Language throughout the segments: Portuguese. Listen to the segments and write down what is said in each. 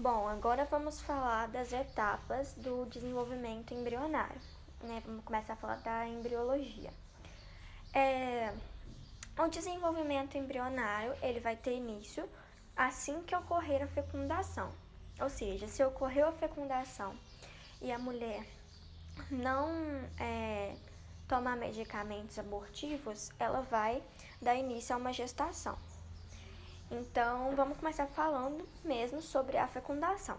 Bom, agora vamos falar das etapas do desenvolvimento embrionário. Né? Vamos começar a falar da embriologia. É, o desenvolvimento embrionário ele vai ter início assim que ocorrer a fecundação. Ou seja, se ocorreu a fecundação e a mulher não é, tomar medicamentos abortivos, ela vai dar início a uma gestação. Então, vamos começar falando mesmo sobre a fecundação.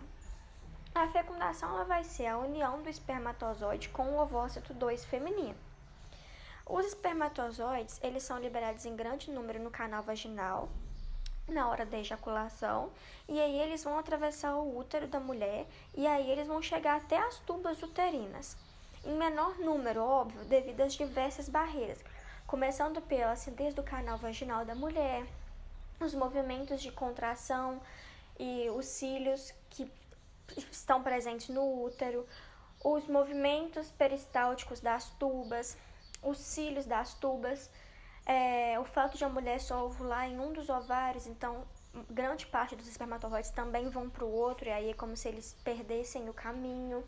A fecundação ela vai ser a união do espermatozoide com o ovócito 2 feminino. Os espermatozoides, eles são liberados em grande número no canal vaginal na hora da ejaculação, e aí eles vão atravessar o útero da mulher e aí eles vão chegar até as tubas uterinas. Em menor número, óbvio, devido às diversas barreiras, começando pela acidez do canal vaginal da mulher, os movimentos de contração e os cílios que estão presentes no útero, os movimentos peristálticos das tubas, os cílios das tubas, é, o fato de a mulher só ovular em um dos ovários, então grande parte dos espermatozoides também vão para o outro, e aí é como se eles perdessem o caminho.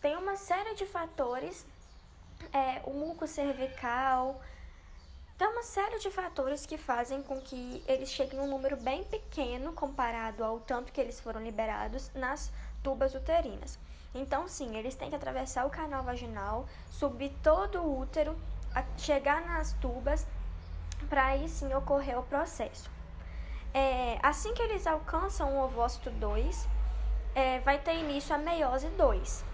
Tem uma série de fatores, é, o muco cervical, tem uma série de fatores que fazem com que eles cheguem a um número bem pequeno comparado ao tanto que eles foram liberados nas tubas uterinas. Então, sim, eles têm que atravessar o canal vaginal, subir todo o útero, chegar nas tubas, para aí sim ocorrer o processo. É, assim que eles alcançam o ovócito 2, é, vai ter início a meiose 2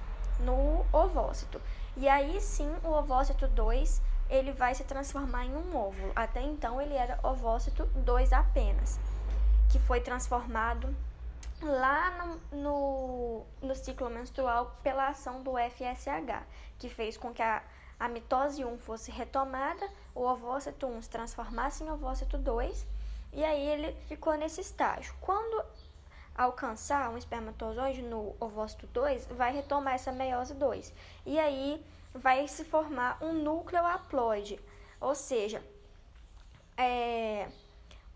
no ovócito. E aí sim o ovócito 2 ele vai se transformar em um óvulo. Até então ele era ovócito 2 apenas, que foi transformado lá no, no, no, ciclo menstrual pela ação do FSH, que fez com que a, a mitose 1 fosse retomada, o ovócito 1 se transformasse em ovócito 2, e aí ele ficou nesse estágio. Quando alcançar um espermatozoide no ovócito 2, vai retomar essa meiose 2. E aí vai se formar um núcleo haploide, ou seja, é,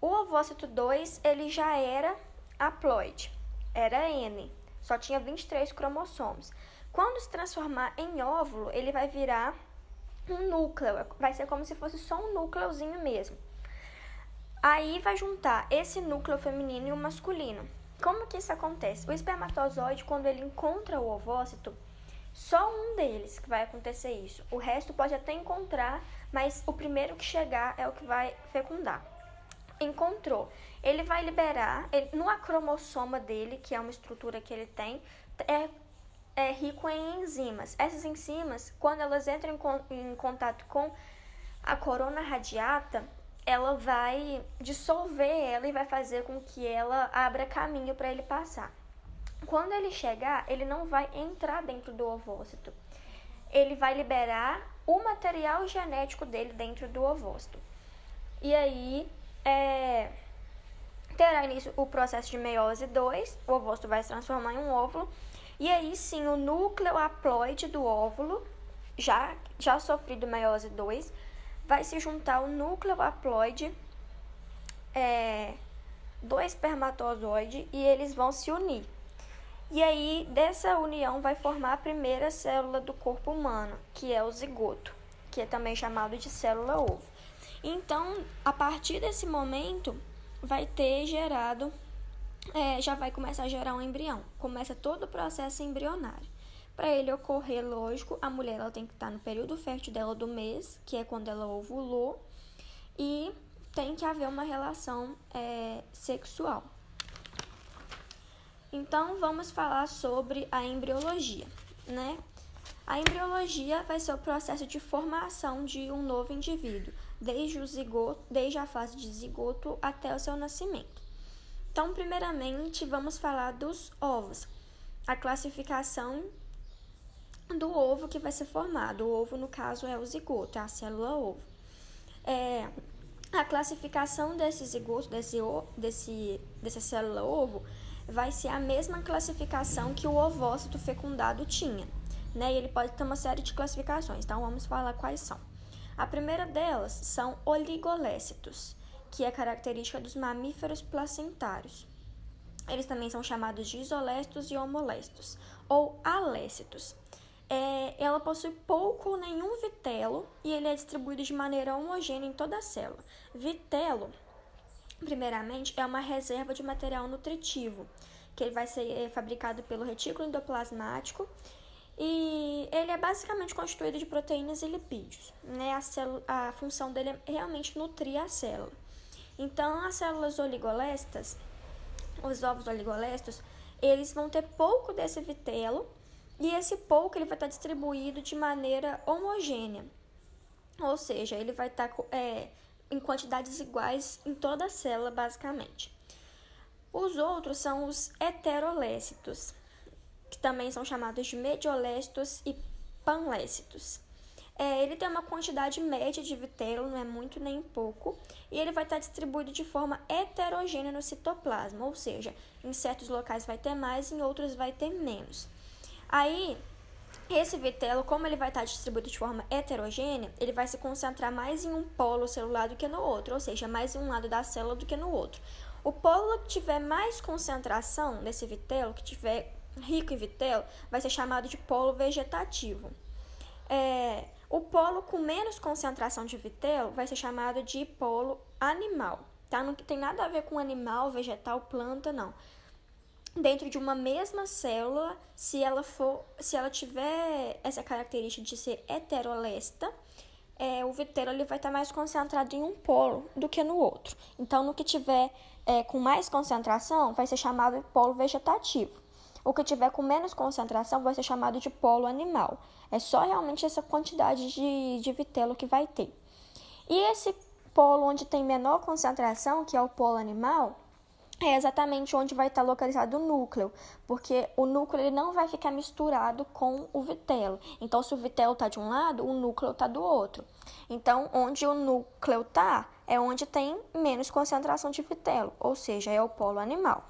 o ovócito 2 ele já era haploide, era N, só tinha 23 cromossomos. Quando se transformar em óvulo, ele vai virar um núcleo, vai ser como se fosse só um núcleozinho mesmo. Aí vai juntar esse núcleo feminino e o masculino. Como que isso acontece? O espermatozoide, quando ele encontra o ovócito, só um deles que vai acontecer isso. O resto pode até encontrar, mas o primeiro que chegar é o que vai fecundar. Encontrou. Ele vai liberar, ele, no acromossoma dele, que é uma estrutura que ele tem, é, é rico em enzimas. Essas enzimas, quando elas entram em, em contato com a corona radiata, ela vai dissolver ela e vai fazer com que ela abra caminho para ele passar. Quando ele chegar, ele não vai entrar dentro do ovócito. Ele vai liberar o material genético dele dentro do ovócito. E aí é, terá início o processo de meiose 2, o ovócito vai se transformar em um óvulo. E aí sim, o núcleo haploide do óvulo, já, já sofrido meiose 2, vai se juntar ao núcleo haploide é, do espermatozoide e eles vão se unir. E aí, dessa união vai formar a primeira célula do corpo humano, que é o zigoto, que é também chamado de célula ovo. Então, a partir desse momento, vai ter gerado, é, já vai começar a gerar um embrião. Começa todo o processo embrionário. Para ele ocorrer, lógico, a mulher ela tem que estar no período fértil dela do mês, que é quando ela ovulou, e tem que haver uma relação é, sexual. Então, vamos falar sobre a embriologia, né? A embriologia vai ser o processo de formação de um novo indivíduo, desde, o zigoto, desde a fase de zigoto até o seu nascimento. Então, primeiramente, vamos falar dos ovos. A classificação do ovo que vai ser formado. O ovo, no caso, é o zigoto, é a célula ovo. É, a classificação desse zigoto, desse, desse, dessa célula ovo, vai ser a mesma classificação que o ovócito fecundado tinha. Né? E ele pode ter uma série de classificações, então vamos falar quais são. A primeira delas são oligolécitos, que é característica dos mamíferos placentários. Eles também são chamados de isolestos e homolestos, ou alécitos. É, ela possui pouco ou nenhum vitelo e ele é distribuído de maneira homogênea em toda a célula. Vitelo, primeiramente, é uma reserva de material nutritivo, que ele vai ser é, fabricado pelo retículo endoplasmático e ele é basicamente constituído de proteínas e lipídios. Né? A, célula, a função dele é realmente nutrir a célula. Então, as células oligolestas, os ovos oligolestos, eles vão ter pouco desse vitelo e esse pouco ele vai estar distribuído de maneira homogênea. Ou seja, ele vai estar é, em quantidades iguais em toda a célula, basicamente. Os outros são os heterolécitos que também são chamados de mediolécitos e panlécitos. É, ele tem uma quantidade média de vitelo, não é muito nem pouco, e ele vai estar distribuído de forma heterogênea no citoplasma, ou seja, em certos locais vai ter mais, em outros vai ter menos. Aí, esse vitelo, como ele vai estar distribuído de forma heterogênea, ele vai se concentrar mais em um polo celular do que no outro, ou seja, mais em um lado da célula do que no outro. O polo que tiver mais concentração desse vitelo, que tiver rico em vitelo, vai ser chamado de polo vegetativo. É, o polo com menos concentração de vitelo vai ser chamado de polo animal. Tá? Não tem nada a ver com animal, vegetal, planta, não. Dentro de uma mesma célula, se ela for, se ela tiver essa característica de ser heterolesta, é, o vitelo ele vai estar mais concentrado em um polo do que no outro. Então, no que tiver é, com mais concentração, vai ser chamado de polo vegetativo. O que tiver com menos concentração vai ser chamado de polo animal. É só realmente essa quantidade de, de vitelo que vai ter. E esse polo onde tem menor concentração, que é o polo animal, é exatamente onde vai estar localizado o núcleo, porque o núcleo ele não vai ficar misturado com o vitelo. Então, se o vitelo está de um lado, o núcleo está do outro. Então, onde o núcleo está é onde tem menos concentração de vitelo, ou seja, é o polo animal.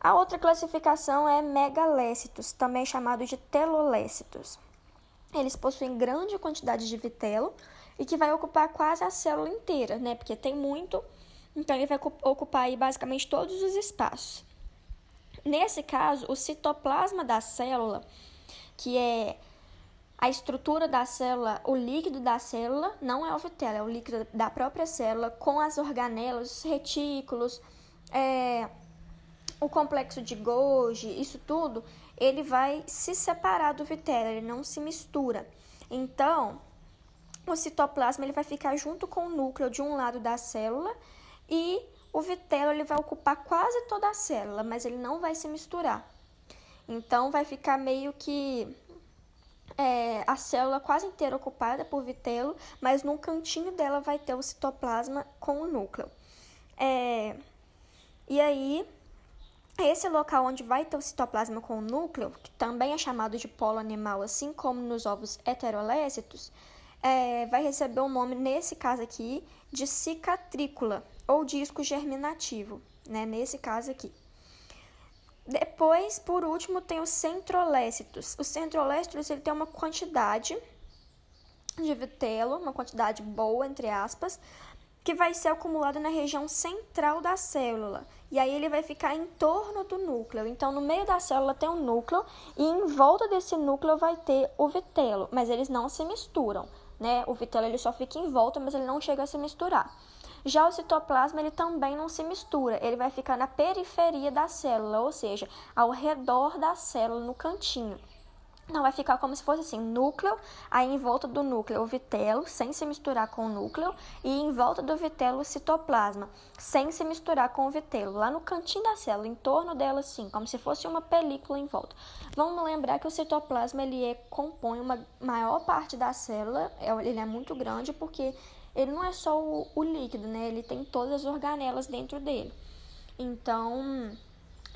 A outra classificação é megalécitos, também chamados de telolécitos. Eles possuem grande quantidade de vitelo e que vai ocupar quase a célula inteira, né? Porque tem muito, então ele vai ocupar aí basicamente todos os espaços. Nesse caso, o citoplasma da célula, que é a estrutura da célula, o líquido da célula, não é o vitelo, é o líquido da própria célula, com as organelas, os retículos, é, o complexo de Golgi, isso tudo, ele vai se separar do vitelo, ele não se mistura. Então, o citoplasma ele vai ficar junto com o núcleo de um lado da célula e o vitelo ele vai ocupar quase toda a célula, mas ele não vai se misturar. Então, vai ficar meio que é, a célula quase inteira ocupada por vitelo, mas num cantinho dela vai ter o citoplasma com o núcleo. É, e aí, esse local onde vai ter o citoplasma com o núcleo, que também é chamado de polo animal, assim como nos ovos heterolécitos, é, vai receber o nome, nesse caso aqui, de cicatrícula ou disco germinativo, né? Nesse caso aqui. Depois, por último, tem os centrolécitos. Os centrolécitos ele tem uma quantidade de vitelo, uma quantidade boa, entre aspas, que vai ser acumulado na região central da célula. E aí ele vai ficar em torno do núcleo. Então, no meio da célula tem um núcleo e em volta desse núcleo vai ter o vitelo, mas eles não se misturam, né? O vitelo ele só fica em volta, mas ele não chega a se misturar. Já o citoplasma ele também não se mistura, ele vai ficar na periferia da célula, ou seja, ao redor da célula, no cantinho. Não, vai ficar como se fosse assim, núcleo, aí em volta do núcleo o vitelo, sem se misturar com o núcleo, e em volta do vitelo o citoplasma, sem se misturar com o vitelo, lá no cantinho da célula, em torno dela assim, como se fosse uma película em volta. Vamos lembrar que o citoplasma ele é, compõe uma maior parte da célula, é, ele é muito grande porque ele não é só o, o líquido, né? Ele tem todas as organelas dentro dele. Então,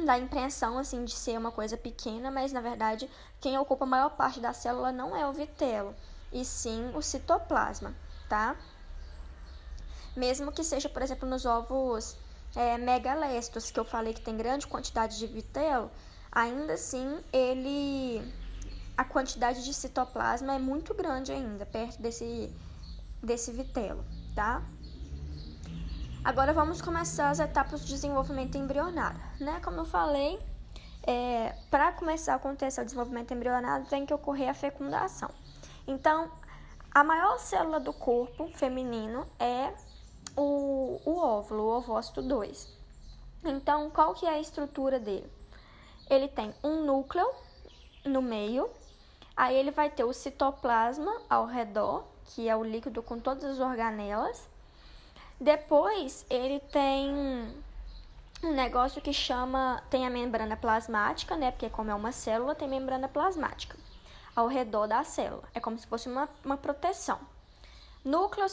dá a impressão assim de ser uma coisa pequena, mas na verdade quem ocupa a maior parte da célula não é o vitelo, e sim o citoplasma, tá? Mesmo que seja, por exemplo, nos ovos é, megalestos, que eu falei que tem grande quantidade de vitelo, ainda assim ele a quantidade de citoplasma é muito grande ainda, perto desse, desse vitelo, tá? Agora vamos começar as etapas do desenvolvimento embrionário. Né? Como eu falei, é, para começar a acontecer o desenvolvimento embrionário tem que ocorrer a fecundação. Então, a maior célula do corpo feminino é o, o óvulo, o ovócito 2. Então, qual que é a estrutura dele? Ele tem um núcleo no meio, aí ele vai ter o citoplasma ao redor, que é o líquido com todas as organelas, depois ele tem um negócio que chama. Tem a membrana plasmática, né? Porque, como é uma célula, tem membrana plasmática ao redor da célula. É como se fosse uma, uma proteção. Núcleo,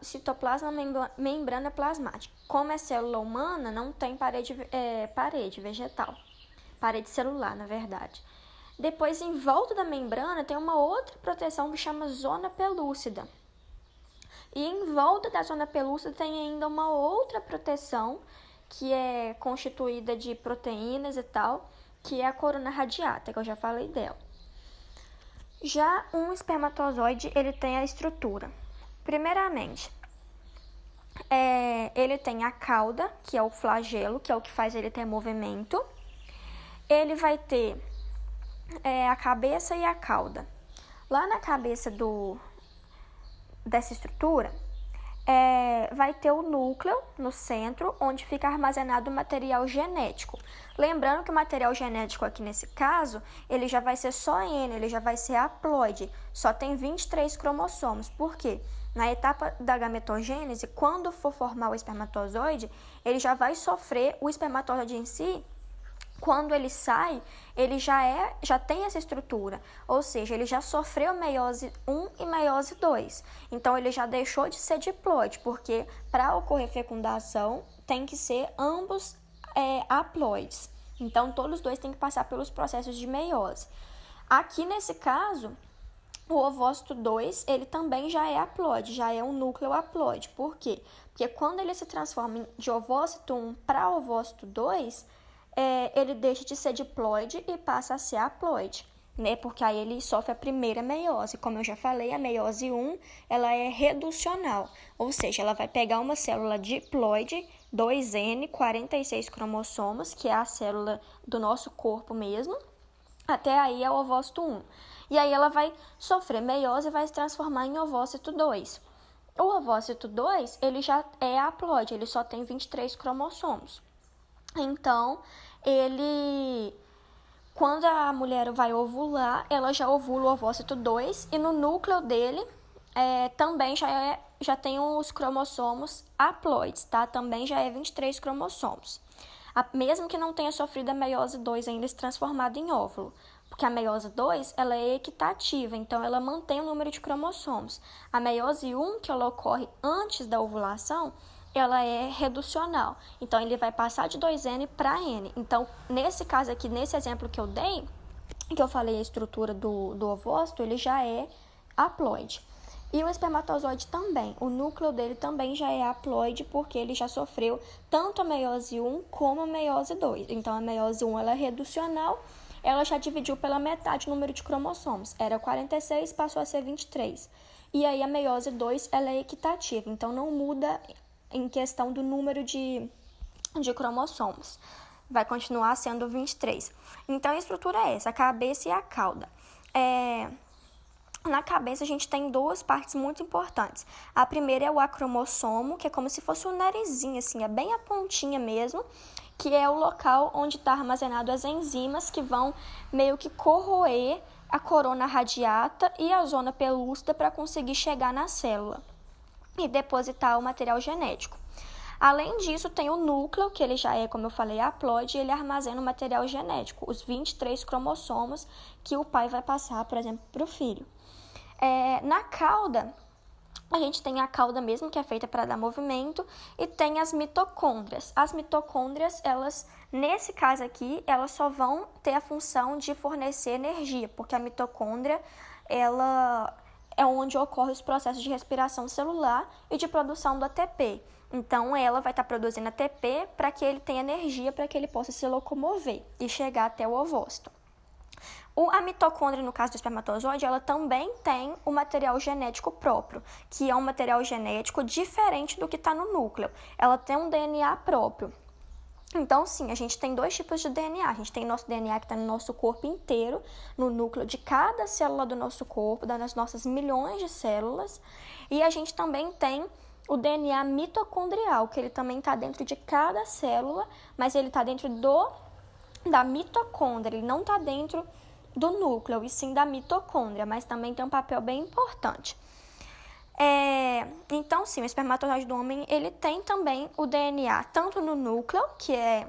citoplasma, membrana plasmática. Como é célula humana, não tem parede, é, parede vegetal. Parede celular, na verdade. Depois, em volta da membrana, tem uma outra proteção que chama zona pelúcida. E em volta da zona pelúcida tem ainda uma outra proteção que é constituída de proteínas e tal, que é a corona radiata, que eu já falei dela. Já um espermatozoide, ele tem a estrutura. Primeiramente, é, ele tem a cauda, que é o flagelo, que é o que faz ele ter movimento. Ele vai ter é, a cabeça e a cauda. Lá na cabeça do, dessa estrutura, é, vai ter o núcleo no centro, onde fica armazenado o material genético. Lembrando que o material genético aqui nesse caso, ele já vai ser só N, ele já vai ser haploide, só tem 23 cromossomos. Por quê? Na etapa da gametogênese, quando for formar o espermatozoide, ele já vai sofrer o espermatozoide em si quando ele sai, ele já é, já tem essa estrutura, ou seja, ele já sofreu meiose 1 e meiose 2. Então ele já deixou de ser diploide, porque para ocorrer fecundação tem que ser ambos é, haploides. Então todos os dois têm que passar pelos processos de meiose. Aqui nesse caso, o ovócito 2, ele também já é haploide, já é um núcleo haploide. Por quê? Porque quando ele se transforma de ovócito 1 para ovócito 2, é, ele deixa de ser diploide e passa a ser haploide, né? Porque aí ele sofre a primeira meiose. Como eu já falei, a meiose 1, ela é reducional, ou seja, ela vai pegar uma célula diploide, 2N, 46 cromossomos, que é a célula do nosso corpo mesmo, até aí é o ovócito 1. E aí ela vai sofrer meiose e vai se transformar em ovócito 2. O ovócito 2, ele já é haploide, ele só tem 23 cromossomos. Então, ele quando a mulher vai ovular, ela já ovula o ovócito 2 e no núcleo dele é, também já, é, já tem os cromossomos haploides, tá? Também já é 23 cromossomos. A, mesmo que não tenha sofrido a meiose 2 ainda se transformado em óvulo, porque a meiose 2 ela é equitativa, então ela mantém o número de cromossomos. A meiose 1, que ela ocorre antes da ovulação, ela é reducional. Então, ele vai passar de 2N para N. Então, nesse caso aqui, nesse exemplo que eu dei, que eu falei a estrutura do, do ovócito, ele já é haploide. E o espermatozoide também. O núcleo dele também já é haploide, porque ele já sofreu tanto a meiose 1 como a meiose 2. Então, a meiose 1 ela é reducional, ela já dividiu pela metade o número de cromossomos. Era 46, passou a ser 23. E aí, a meiose 2 ela é equitativa, então não muda em questão do número de, de cromossomos. Vai continuar sendo 23. Então, a estrutura é essa, a cabeça e a cauda. É, na cabeça a gente tem duas partes muito importantes. A primeira é o acromossomo, que é como se fosse um narizinho, assim, é bem a pontinha mesmo, que é o local onde está armazenado as enzimas que vão meio que corroer a corona radiata e a zona pelúcida para conseguir chegar na célula e depositar o material genético. Além disso, tem o núcleo, que ele já é, como eu falei, haploide, e ele armazena o material genético, os 23 cromossomos que o pai vai passar, por exemplo, para o filho. É, na cauda, a gente tem a cauda mesmo, que é feita para dar movimento, e tem as mitocôndrias. As mitocôndrias, elas, nesse caso aqui, elas só vão ter a função de fornecer energia, porque a mitocôndria, ela é onde ocorrem os processos de respiração celular e de produção do ATP. Então, ela vai estar produzindo ATP para que ele tenha energia para que ele possa se locomover e chegar até o ovócito. O, a mitocôndria, no caso do espermatozoide, ela também tem o material genético próprio, que é um material genético diferente do que está no núcleo. Ela tem um DNA próprio. Então, sim, a gente tem dois tipos de DNA. A gente tem nosso DNA que está no nosso corpo inteiro, no núcleo de cada célula do nosso corpo, das nossas milhões de células. E a gente também tem o DNA mitocondrial, que ele também está dentro de cada célula, mas ele está dentro do da mitocôndria, ele não está dentro do núcleo, e sim da mitocôndria, mas também tem um papel bem importante. É, então, sim, o espermatozoide do homem ele tem também o DNA tanto no núcleo, que é,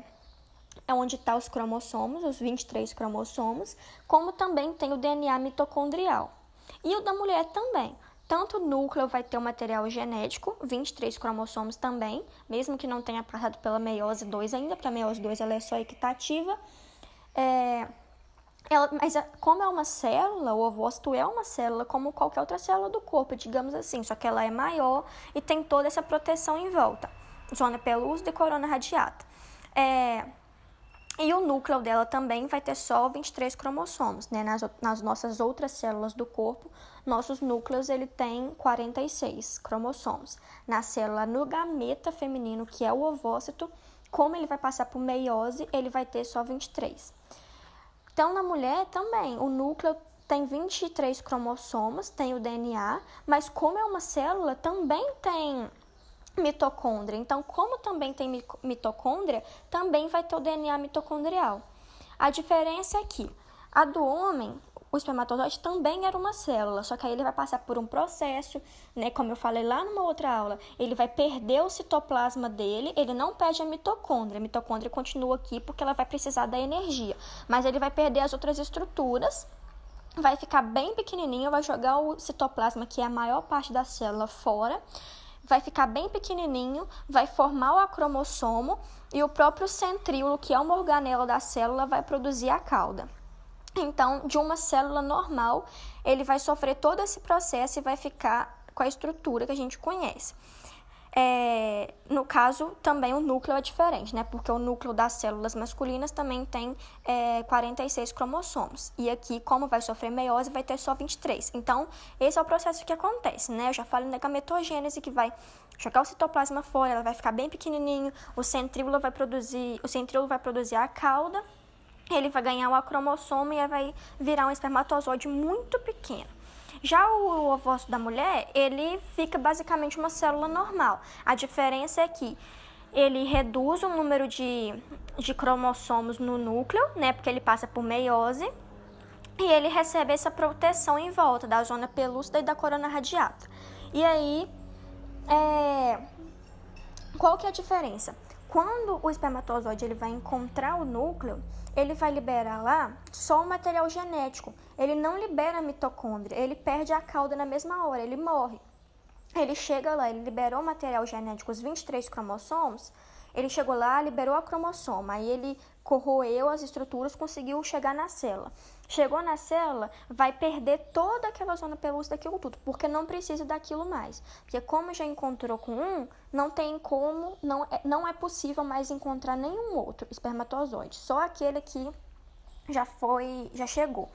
é onde estão tá os cromossomos, os 23 cromossomos, como também tem o DNA mitocondrial. E o da mulher também. Tanto o núcleo vai ter o material genético, 23 cromossomos também, mesmo que não tenha passado pela meiose 2 ainda, para a meiose 2 ela é só equitativa. É, ela, mas como é uma célula, o ovócito é uma célula como qualquer outra célula do corpo, digamos assim, só que ela é maior e tem toda essa proteção em volta. Zona pelúcida e corona radiata. É, e o núcleo dela também vai ter só 23 cromossomos, né? Nas, nas nossas outras células do corpo, nossos núcleos ele tem 46 cromossomos. Na célula no gameta feminino, que é o ovócito, como ele vai passar por meiose, ele vai ter só 23. Então, na mulher também, o núcleo tem 23 cromossomos, tem o DNA, mas como é uma célula, também tem mitocôndria. Então, como também tem mitocôndria, também vai ter o DNA mitocondrial. A diferença é que a do homem, o espermatozoide também era uma célula, só que aí ele vai passar por um processo, né, como eu falei lá numa outra aula, ele vai perder o citoplasma dele, ele não perde a mitocôndria, a mitocôndria continua aqui porque ela vai precisar da energia, mas ele vai perder as outras estruturas, vai ficar bem pequenininho, vai jogar o citoplasma, que é a maior parte da célula, fora, vai ficar bem pequenininho, vai formar o acromossomo e o próprio centríolo, que é uma organela da célula, vai produzir a cauda. Então, de uma célula normal, ele vai sofrer todo esse processo e vai ficar com a estrutura que a gente conhece. É, no caso, também o núcleo é diferente, né? Porque o núcleo das células masculinas também tem é, 46 cromossomos. E aqui, como vai sofrer meiose, vai ter só 23. Então, esse é o processo que acontece, né? Eu já falei na gametogênese que vai jogar o citoplasma fora, ela vai ficar bem pequenininho, o centríolo vai produzir, o centríolo vai produzir a cauda, ele vai ganhar o acromossomo e vai virar um espermatozoide muito pequeno. Já o ovócito da mulher, ele fica basicamente uma célula normal. A diferença é que ele reduz o número de, de cromossomos no núcleo, né? Porque ele passa por meiose. E ele recebe essa proteção em volta da zona pelúcida e da corona radiata. E aí, é... qual que é a diferença? Quando o espermatozoide ele vai encontrar o núcleo, ele vai liberar lá só o material genético. Ele não libera a mitocôndria, ele perde a cauda na mesma hora, ele morre. Ele chega lá, ele liberou o material genético, os 23 cromossomos, ele chegou lá, liberou a cromossoma, aí ele corroeu as estruturas, conseguiu chegar na célula. Chegou na célula, vai perder toda aquela zona pelúcida daquilo tudo, porque não precisa daquilo mais. Porque como já encontrou com um, não tem como, não é, não é possível mais encontrar nenhum outro espermatozoide, só aquele que já foi, já chegou.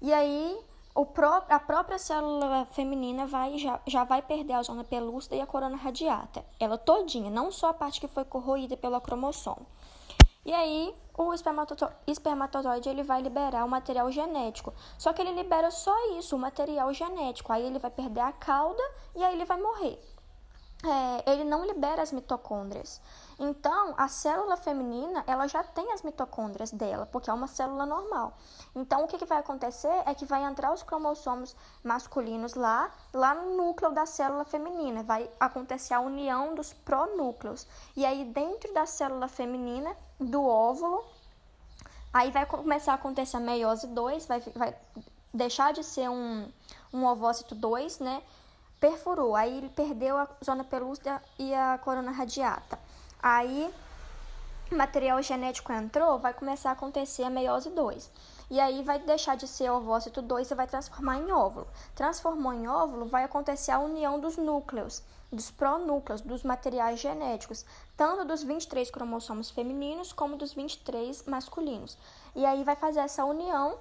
E aí o pró a própria célula feminina vai, já, já vai perder a zona pelúcida e a corona radiata. Ela todinha, não só a parte que foi corroída pelo cromossomo. E aí, o espermatozoide ele vai liberar o material genético. Só que ele libera só isso, o material genético. Aí ele vai perder a cauda e aí ele vai morrer. É, ele não libera as mitocôndrias. Então, a célula feminina, ela já tem as mitocôndrias dela, porque é uma célula normal. Então, o que, que vai acontecer é que vai entrar os cromossomos masculinos lá, lá no núcleo da célula feminina. Vai acontecer a união dos pronúcleos. E aí, dentro da célula feminina, do óvulo, aí vai começar a acontecer a meiose 2, vai, vai deixar de ser um, um ovócito 2, né? Perfurou, aí ele perdeu a zona pelúcida e a corona radiata. Aí, material genético entrou, vai começar a acontecer a meiose 2. E aí vai deixar de ser ovócito 2 e vai transformar em óvulo. Transformou em óvulo, vai acontecer a união dos núcleos, dos pronúcleos, dos materiais genéticos, tanto dos 23 cromossomos femininos como dos 23 masculinos. E aí vai fazer essa união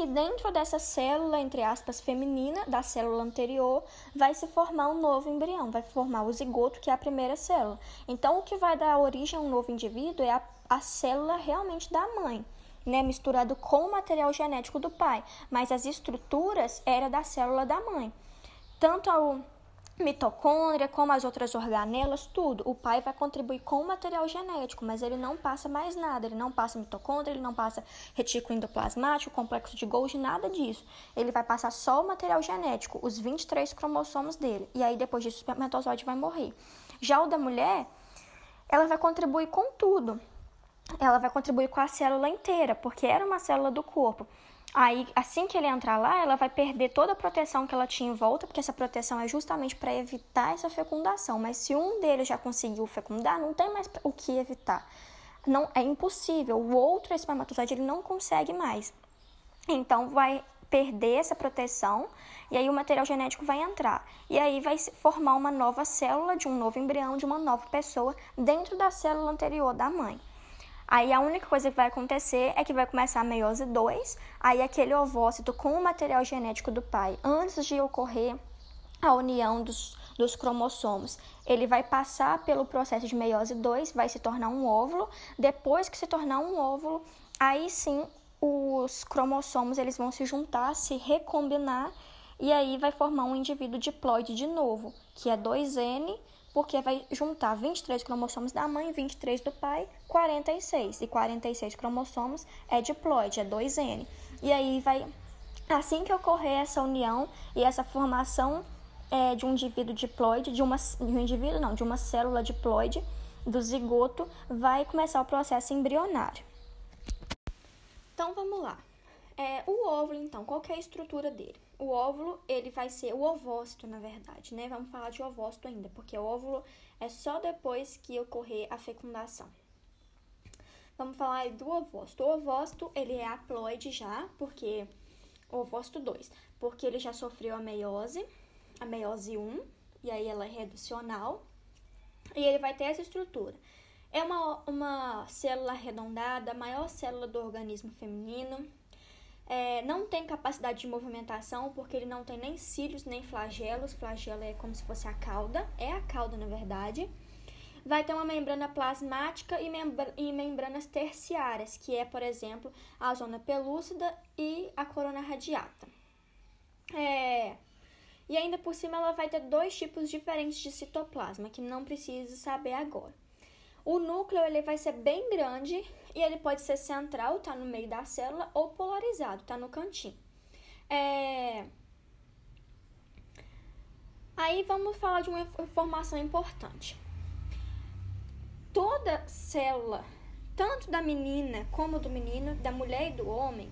E dentro dessa célula, entre aspas, feminina, da célula anterior, vai se formar um novo embrião, vai formar o zigoto, que é a primeira célula. Então, o que vai dar origem a um novo indivíduo é a, a célula realmente da mãe, né, misturado com o material genético do pai, mas as estruturas era da célula da mãe. Tanto ao mitocôndria, como as outras organelas, tudo. O pai vai contribuir com o material genético, mas ele não passa mais nada. Ele não passa mitocôndria, ele não passa retículo endoplasmático, complexo de Golgi, nada disso. Ele vai passar só o material genético, os 23 cromossomos dele. E aí, depois disso, o espermatozoide vai morrer. Já o da mulher, ela vai contribuir com tudo. Ela vai contribuir com a célula inteira, porque era uma célula do corpo. Aí, assim que ele entrar lá, ela vai perder toda a proteção que ela tinha em volta, porque essa proteção é justamente para evitar essa fecundação. Mas se um deles já conseguiu fecundar, não tem mais o que evitar. Não é impossível. O outro espermatozoide ele não consegue mais. Então vai perder essa proteção e aí o material genético vai entrar. E aí vai formar uma nova célula de um novo embrião de uma nova pessoa dentro da célula anterior da mãe. Aí a única coisa que vai acontecer é que vai começar a meiose 2, aí aquele ovócito com o material genético do pai, antes de ocorrer a união dos, dos cromossomos, ele vai passar pelo processo de meiose 2, vai se tornar um óvulo. Depois que se tornar um óvulo, aí sim os cromossomos eles vão se juntar, se recombinar e aí vai formar um indivíduo diploide de novo, que é 2N porque vai juntar 23 cromossomos da mãe e 23 do pai, 46. E 46 cromossomos é diploide, é 2N. E aí vai, assim que ocorrer essa união e essa formação é, de um indivíduo diploide, de, uma, de um indivíduo não, de uma célula diploide do zigoto, vai começar o processo embrionário. Então vamos lá. É, o óvulo, então, qual é a estrutura dele? O óvulo, ele vai ser o ovócito, na verdade, né? Vamos falar de ovócito ainda, porque o óvulo é só depois que ocorrer a fecundação. Vamos falar do ovócito. O ovócito, ele é haploide já, porque... O ovócito 2, porque ele já sofreu a meiose, a meiose 1, e aí ela é reducional, e ele vai ter essa estrutura. É uma, uma célula arredondada, a maior célula do organismo feminino, é, não tem capacidade de movimentação porque ele não tem nem cílios nem flagelos. Flagelo é como se fosse a cauda, é a cauda na verdade. Vai ter uma membrana plasmática e, membra e membranas terciárias, que é, por exemplo, a zona pelúcida e a corona radiata. É, e ainda por cima ela vai ter dois tipos diferentes de citoplasma, que não precisa saber agora. O núcleo ele vai ser bem grande e ele pode ser central, tá no meio da célula, ou polarizado, tá no cantinho. É... Aí vamos falar de uma informação importante. Toda célula, tanto da menina como do menino, da mulher e do homem,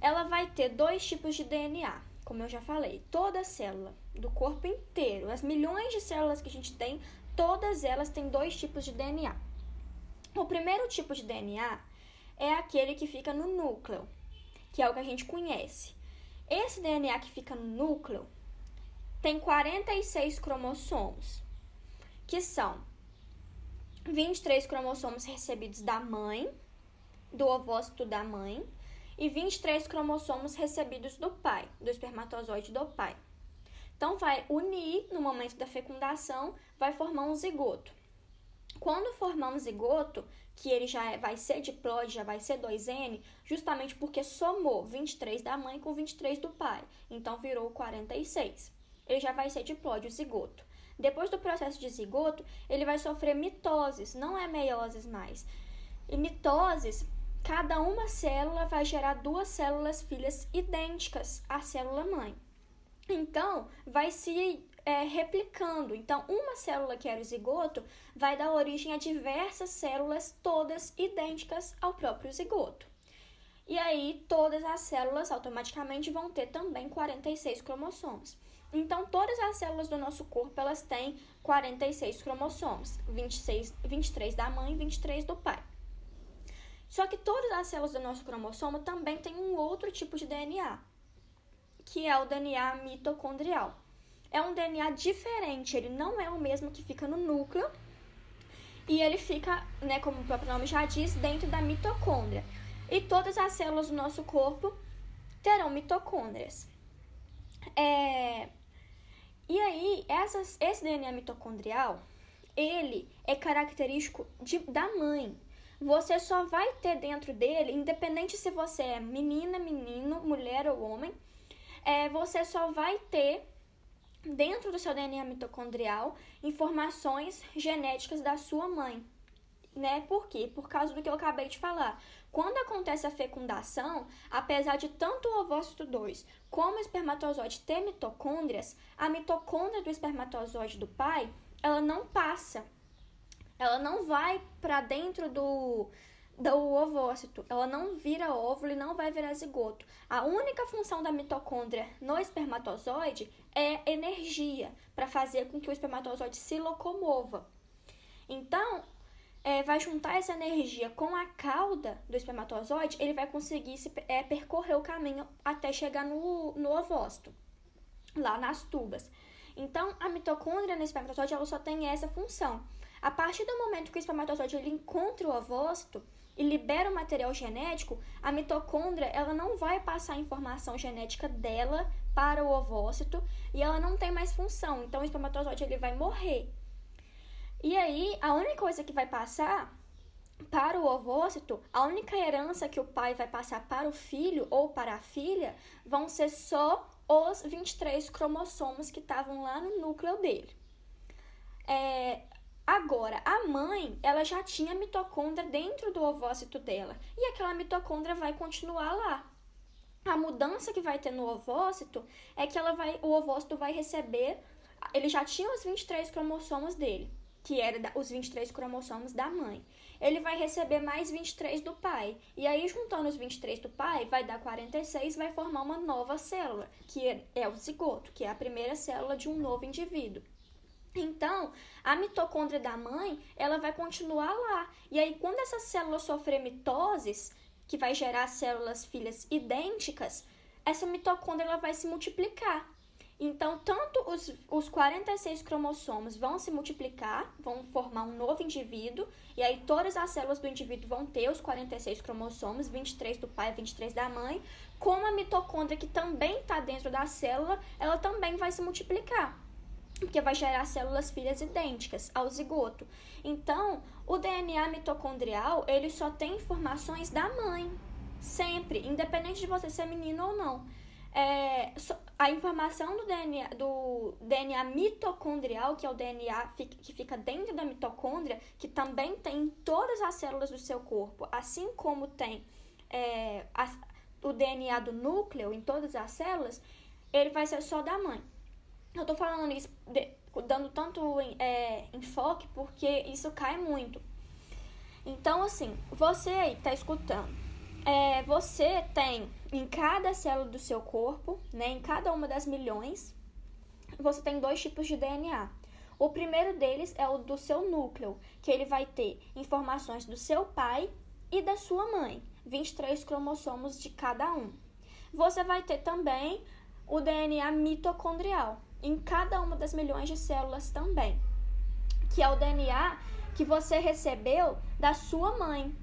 ela vai ter dois tipos de DNA, como eu já falei. Toda célula do corpo inteiro, as milhões de células que a gente tem, todas elas têm dois tipos de DNA. O primeiro tipo de DNA é aquele que fica no núcleo, que é o que a gente conhece. Esse DNA que fica no núcleo tem 46 cromossomos, que são 23 cromossomos recebidos da mãe, do ovócito da mãe, e 23 cromossomos recebidos do pai, do espermatozoide do pai. Então, vai unir no momento da fecundação, vai formar um zigoto. Quando formar um zigoto, que ele já é, vai ser diploide, já vai ser 2N, justamente porque somou 23 da mãe com 23 do pai. Então, virou 46. Ele já vai ser diploide, o zigoto. Depois do processo de zigoto, ele vai sofrer mitoses, não é meioses mais. E mitoses, cada uma célula vai gerar duas células filhas idênticas à célula mãe. Então, vai se é, replicando. Então, uma célula que era o zigoto vai dar origem a diversas células, todas idênticas ao próprio zigoto. E aí, todas as células automaticamente vão ter também 46 cromossomos. Então, todas as células do nosso corpo, elas têm 46 cromossomos, 26, 23 da mãe e 23 do pai. Só que todas as células do nosso cromossomo também têm um outro tipo de DNA, que é o DNA mitocondrial. É um DNA diferente, ele não é o mesmo que fica no núcleo e ele fica, né, como o próprio nome já diz, dentro da mitocôndria. E todas as células do nosso corpo terão mitocôndrias. É... E aí, essas, esse DNA mitocondrial, ele é característico de, da mãe. Você só vai ter dentro dele, independente se você é menina, menino, mulher ou homem, é, você só vai ter dentro do seu DNA mitocondrial informações genéticas da sua mãe. Né? Por quê? Por causa do que eu acabei de falar. Quando acontece a fecundação, apesar de tanto o ovócito 2 como o espermatozoide ter mitocôndrias, a mitocôndria do espermatozoide do pai, ela não passa. Ela não vai para dentro do do ovócito. Ela não vira óvulo e não vai virar zigoto. A única função da mitocôndria no espermatozoide é energia para fazer com que o espermatozoide se locomova. Então, é, vai juntar essa energia com a cauda do espermatozoide, ele vai conseguir se, é, percorrer o caminho até chegar no, no ovócito, lá nas tubas. Então, a mitocôndria no espermatozoide ela só tem essa função. A partir do momento que o espermatozoide ele encontra o ovócito, e libera o material genético, a mitocôndria ela não vai passar a informação genética dela para o ovócito e ela não tem mais função. Então o espermatozoide ele vai morrer. E aí a única coisa que vai passar para o ovócito, a única herança que o pai vai passar para o filho ou para a filha vão ser só os 23 cromossomos que estavam lá no núcleo dele. É, Agora, a mãe, ela já tinha mitocôndria dentro do ovócito dela e aquela mitocôndria vai continuar lá. A mudança que vai ter no ovócito é que ela vai, o ovócito vai receber, ele já tinha os 23 cromossomos dele, que era os 23 cromossomos da mãe. Ele vai receber mais 23 do pai. E aí, juntando os 23 do pai, vai dar 46, vai formar uma nova célula, que é o zigoto, que é a primeira célula de um novo indivíduo. Então, a mitocôndria da mãe, ela vai continuar lá. E aí, quando essa célula sofrer mitoses, que vai gerar células filhas idênticas, essa mitocôndria ela vai se multiplicar. Então, tanto os, os 46 cromossomos vão se multiplicar, vão formar um novo indivíduo, e aí todas as células do indivíduo vão ter os 46 cromossomos, 23 do pai, 23 da mãe, como a mitocôndria que também está dentro da célula, ela também vai se multiplicar porque vai gerar células filhas idênticas ao zigoto. Então, o DNA mitocondrial, ele só tem informações da mãe, sempre, independente de você ser menino ou não. É, a informação do DNA, do DNA mitocondrial, que é o DNA que fica dentro da mitocôndria, que também tem em todas as células do seu corpo, assim como tem é, a, o DNA do núcleo em todas as células, ele vai ser só da mãe. Eu tô falando isso, de, dando tanto é, enfoque, porque isso cai muito. Então, assim, você aí tá escutando, é, você tem em cada célula do seu corpo, né, em cada uma das milhões, você tem dois tipos de DNA. O primeiro deles é o do seu núcleo, que ele vai ter informações do seu pai e da sua mãe, 23 cromossomos de cada um. Você vai ter também o DNA mitocondrial, em cada uma das milhões de células também, que é o DNA que você recebeu da sua mãe.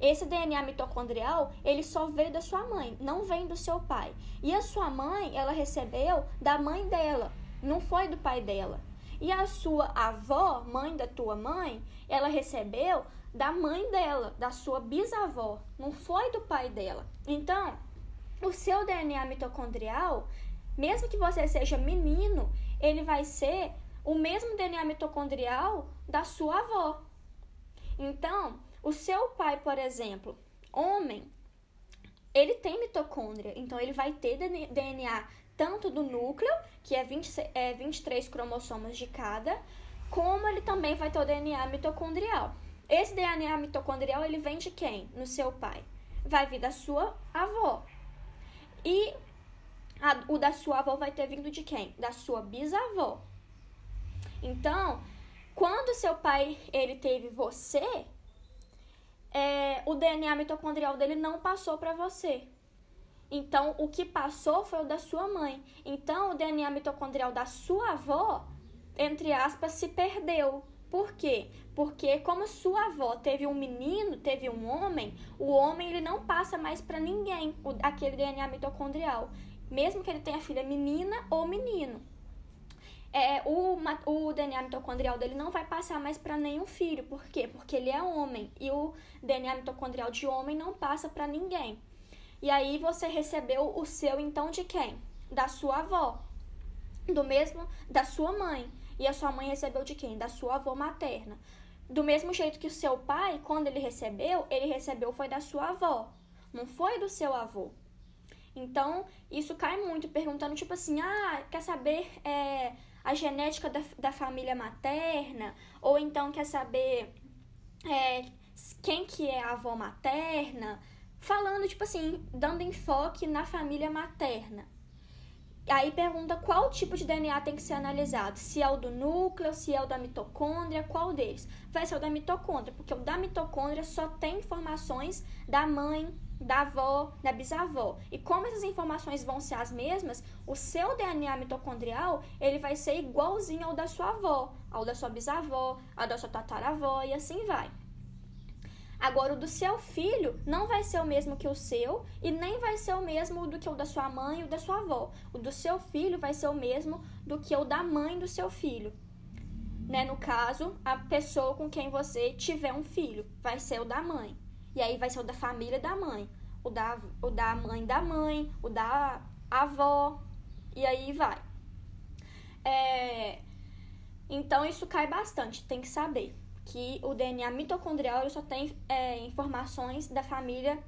Esse DNA mitocondrial, ele só veio da sua mãe, não vem do seu pai. E a sua mãe, ela recebeu da mãe dela, não foi do pai dela. E a sua avó, mãe da tua mãe, ela recebeu da mãe dela, da sua bisavó, não foi do pai dela. Então, o seu DNA mitocondrial, mesmo que você seja menino, ele vai ser o mesmo DNA mitocondrial da sua avó. Então, o seu pai, por exemplo, homem, ele tem mitocôndria, então ele vai ter DNA tanto do núcleo, que é, 20, é 23 cromossomos de cada, como ele também vai ter o DNA mitocondrial. Esse DNA mitocondrial, ele vem de quem? No seu pai. Vai vir da sua avó. E o da sua avó vai ter vindo de quem? Da sua bisavó. Então, quando seu pai ele teve você, é, o DNA mitocondrial dele não passou para você. Então, o que passou foi o da sua mãe. Então, o DNA mitocondrial da sua avó, entre aspas, se perdeu. Por quê? Porque como sua avó teve um menino, teve um homem, o homem ele não passa mais para ninguém aquele DNA mitocondrial, mesmo que ele tenha filha menina ou menino. É, o, o DNA mitocondrial dele não vai passar mais para nenhum filho. Por quê? Porque ele é homem e o DNA mitocondrial de homem não passa para ninguém. E aí você recebeu o seu então de quem? Da sua avó. Do mesmo da sua mãe. E a sua mãe recebeu de quem? Da sua avó materna. Do mesmo jeito que o seu pai, quando ele recebeu, ele recebeu foi da sua avó, não foi do seu avô. Então, isso cai muito, perguntando, tipo assim, ah, quer saber é, a genética da, da família materna? Ou então quer saber é, quem que é a avó materna? Falando, tipo assim, dando enfoque na família materna. Aí pergunta qual tipo de DNA tem que ser analisado. Se é o do núcleo, se é o da mitocôndria, qual deles? Vai ser o da mitocôndria, porque o da mitocôndria só tem informações da mãe, da avó, da bisavó. E como essas informações vão ser as mesmas, o seu DNA mitocondrial, ele vai ser igualzinho ao da sua avó, ao da sua bisavó, ao da sua tataravó e assim vai. Agora, o do seu filho não vai ser o mesmo que o seu e nem vai ser o mesmo do que o da sua mãe ou da sua avó. O do seu filho vai ser o mesmo do que o da mãe do seu filho. Né? No caso, a pessoa com quem você tiver um filho vai ser o da mãe. E aí vai ser o da família da mãe, o da, o da mãe da mãe, o da avó, e aí vai. É... Então, isso cai bastante, tem que saber que o DNA mitocondrial só tem é, informações da família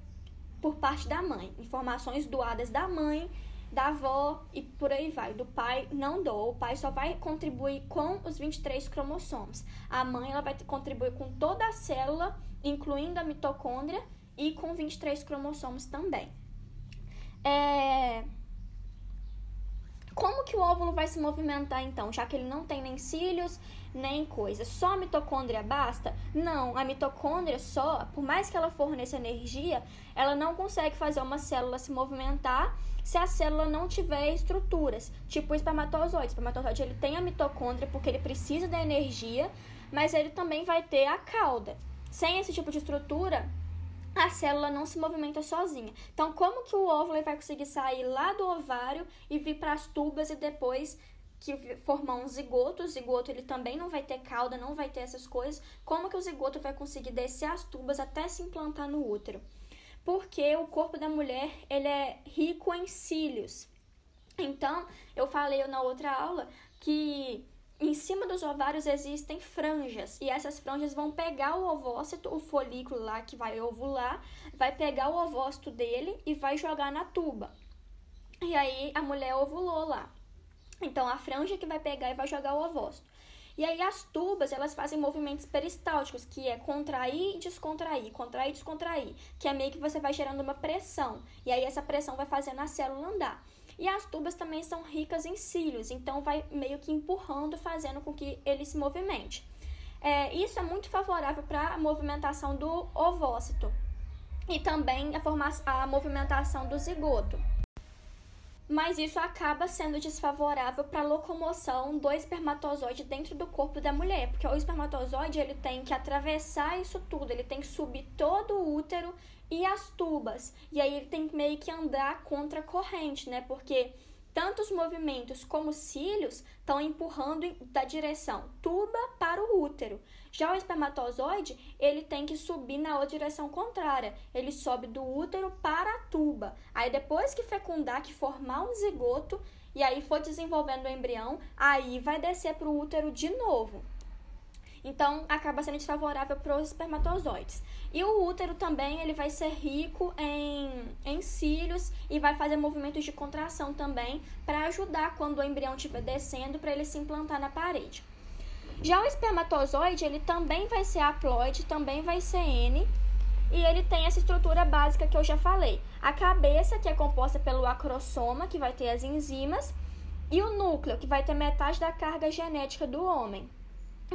por parte da mãe, informações doadas da mãe, da avó e por aí vai. Do pai não dou, o pai só vai contribuir com os 23 cromossomos. A mãe ela vai contribuir com toda a célula, incluindo a mitocôndria e com 23 cromossomos também. É... Como que o óvulo vai se movimentar então, já que ele não tem nem cílios, nem coisa. Só a mitocôndria basta? Não, a mitocôndria só, por mais que ela forneça energia, ela não consegue fazer uma célula se movimentar se a célula não tiver estruturas, tipo o espermatozoide. O espermatozoide ele tem a mitocôndria porque ele precisa da energia, mas ele também vai ter a cauda. Sem esse tipo de estrutura, a célula não se movimenta sozinha. Então, como que o óvulo vai conseguir sair lá do ovário e vir para as tubas e depois que formar um zigoto? O zigoto ele também não vai ter cauda, não vai ter essas coisas. Como que o zigoto vai conseguir descer as tubas até se implantar no útero? Porque o corpo da mulher ele é rico em cílios. Então, eu falei na outra aula que em cima dos ovários existem franjas e essas franjas vão pegar o ovócito, o folículo lá que vai ovular, vai pegar o ovócito dele e vai jogar na tuba. E aí a mulher ovulou lá. Então a franja que vai pegar e vai jogar o ovócito. E aí as tubas, elas fazem movimentos peristálticos, que é contrair e descontrair, contrair e descontrair, que é meio que você vai gerando uma pressão. E aí essa pressão vai fazendo a célula andar. E as tubas também são ricas em cílios, então vai meio que empurrando, fazendo com que ele se movimente. É, isso é muito favorável para a movimentação do ovócito e também a, a movimentação do zigoto. Mas isso acaba sendo desfavorável para a locomoção do espermatozoide dentro do corpo da mulher, porque o espermatozoide ele tem que atravessar isso tudo, ele tem que subir todo o útero e as tubas. E aí ele tem que meio que andar contra a corrente, né? Porque tanto os movimentos como cílios estão empurrando da direção tuba para o útero. Já o espermatozoide, ele tem que subir na outra direção contrária. Ele sobe do útero para a tuba. Aí depois que fecundar, que formar um zigoto, e aí for desenvolvendo o embrião, aí vai descer para o útero de novo. Então, acaba sendo desfavorável para os espermatozoides. E o útero também, ele vai ser rico em, em cílios e vai fazer movimentos de contração também para ajudar quando o embrião estiver descendo para ele se implantar na parede. Já o espermatozoide, ele também vai ser haploide, também vai ser N, e ele tem essa estrutura básica que eu já falei. A cabeça, que é composta pelo acrosoma, que vai ter as enzimas, e o núcleo, que vai ter metade da carga genética do homem.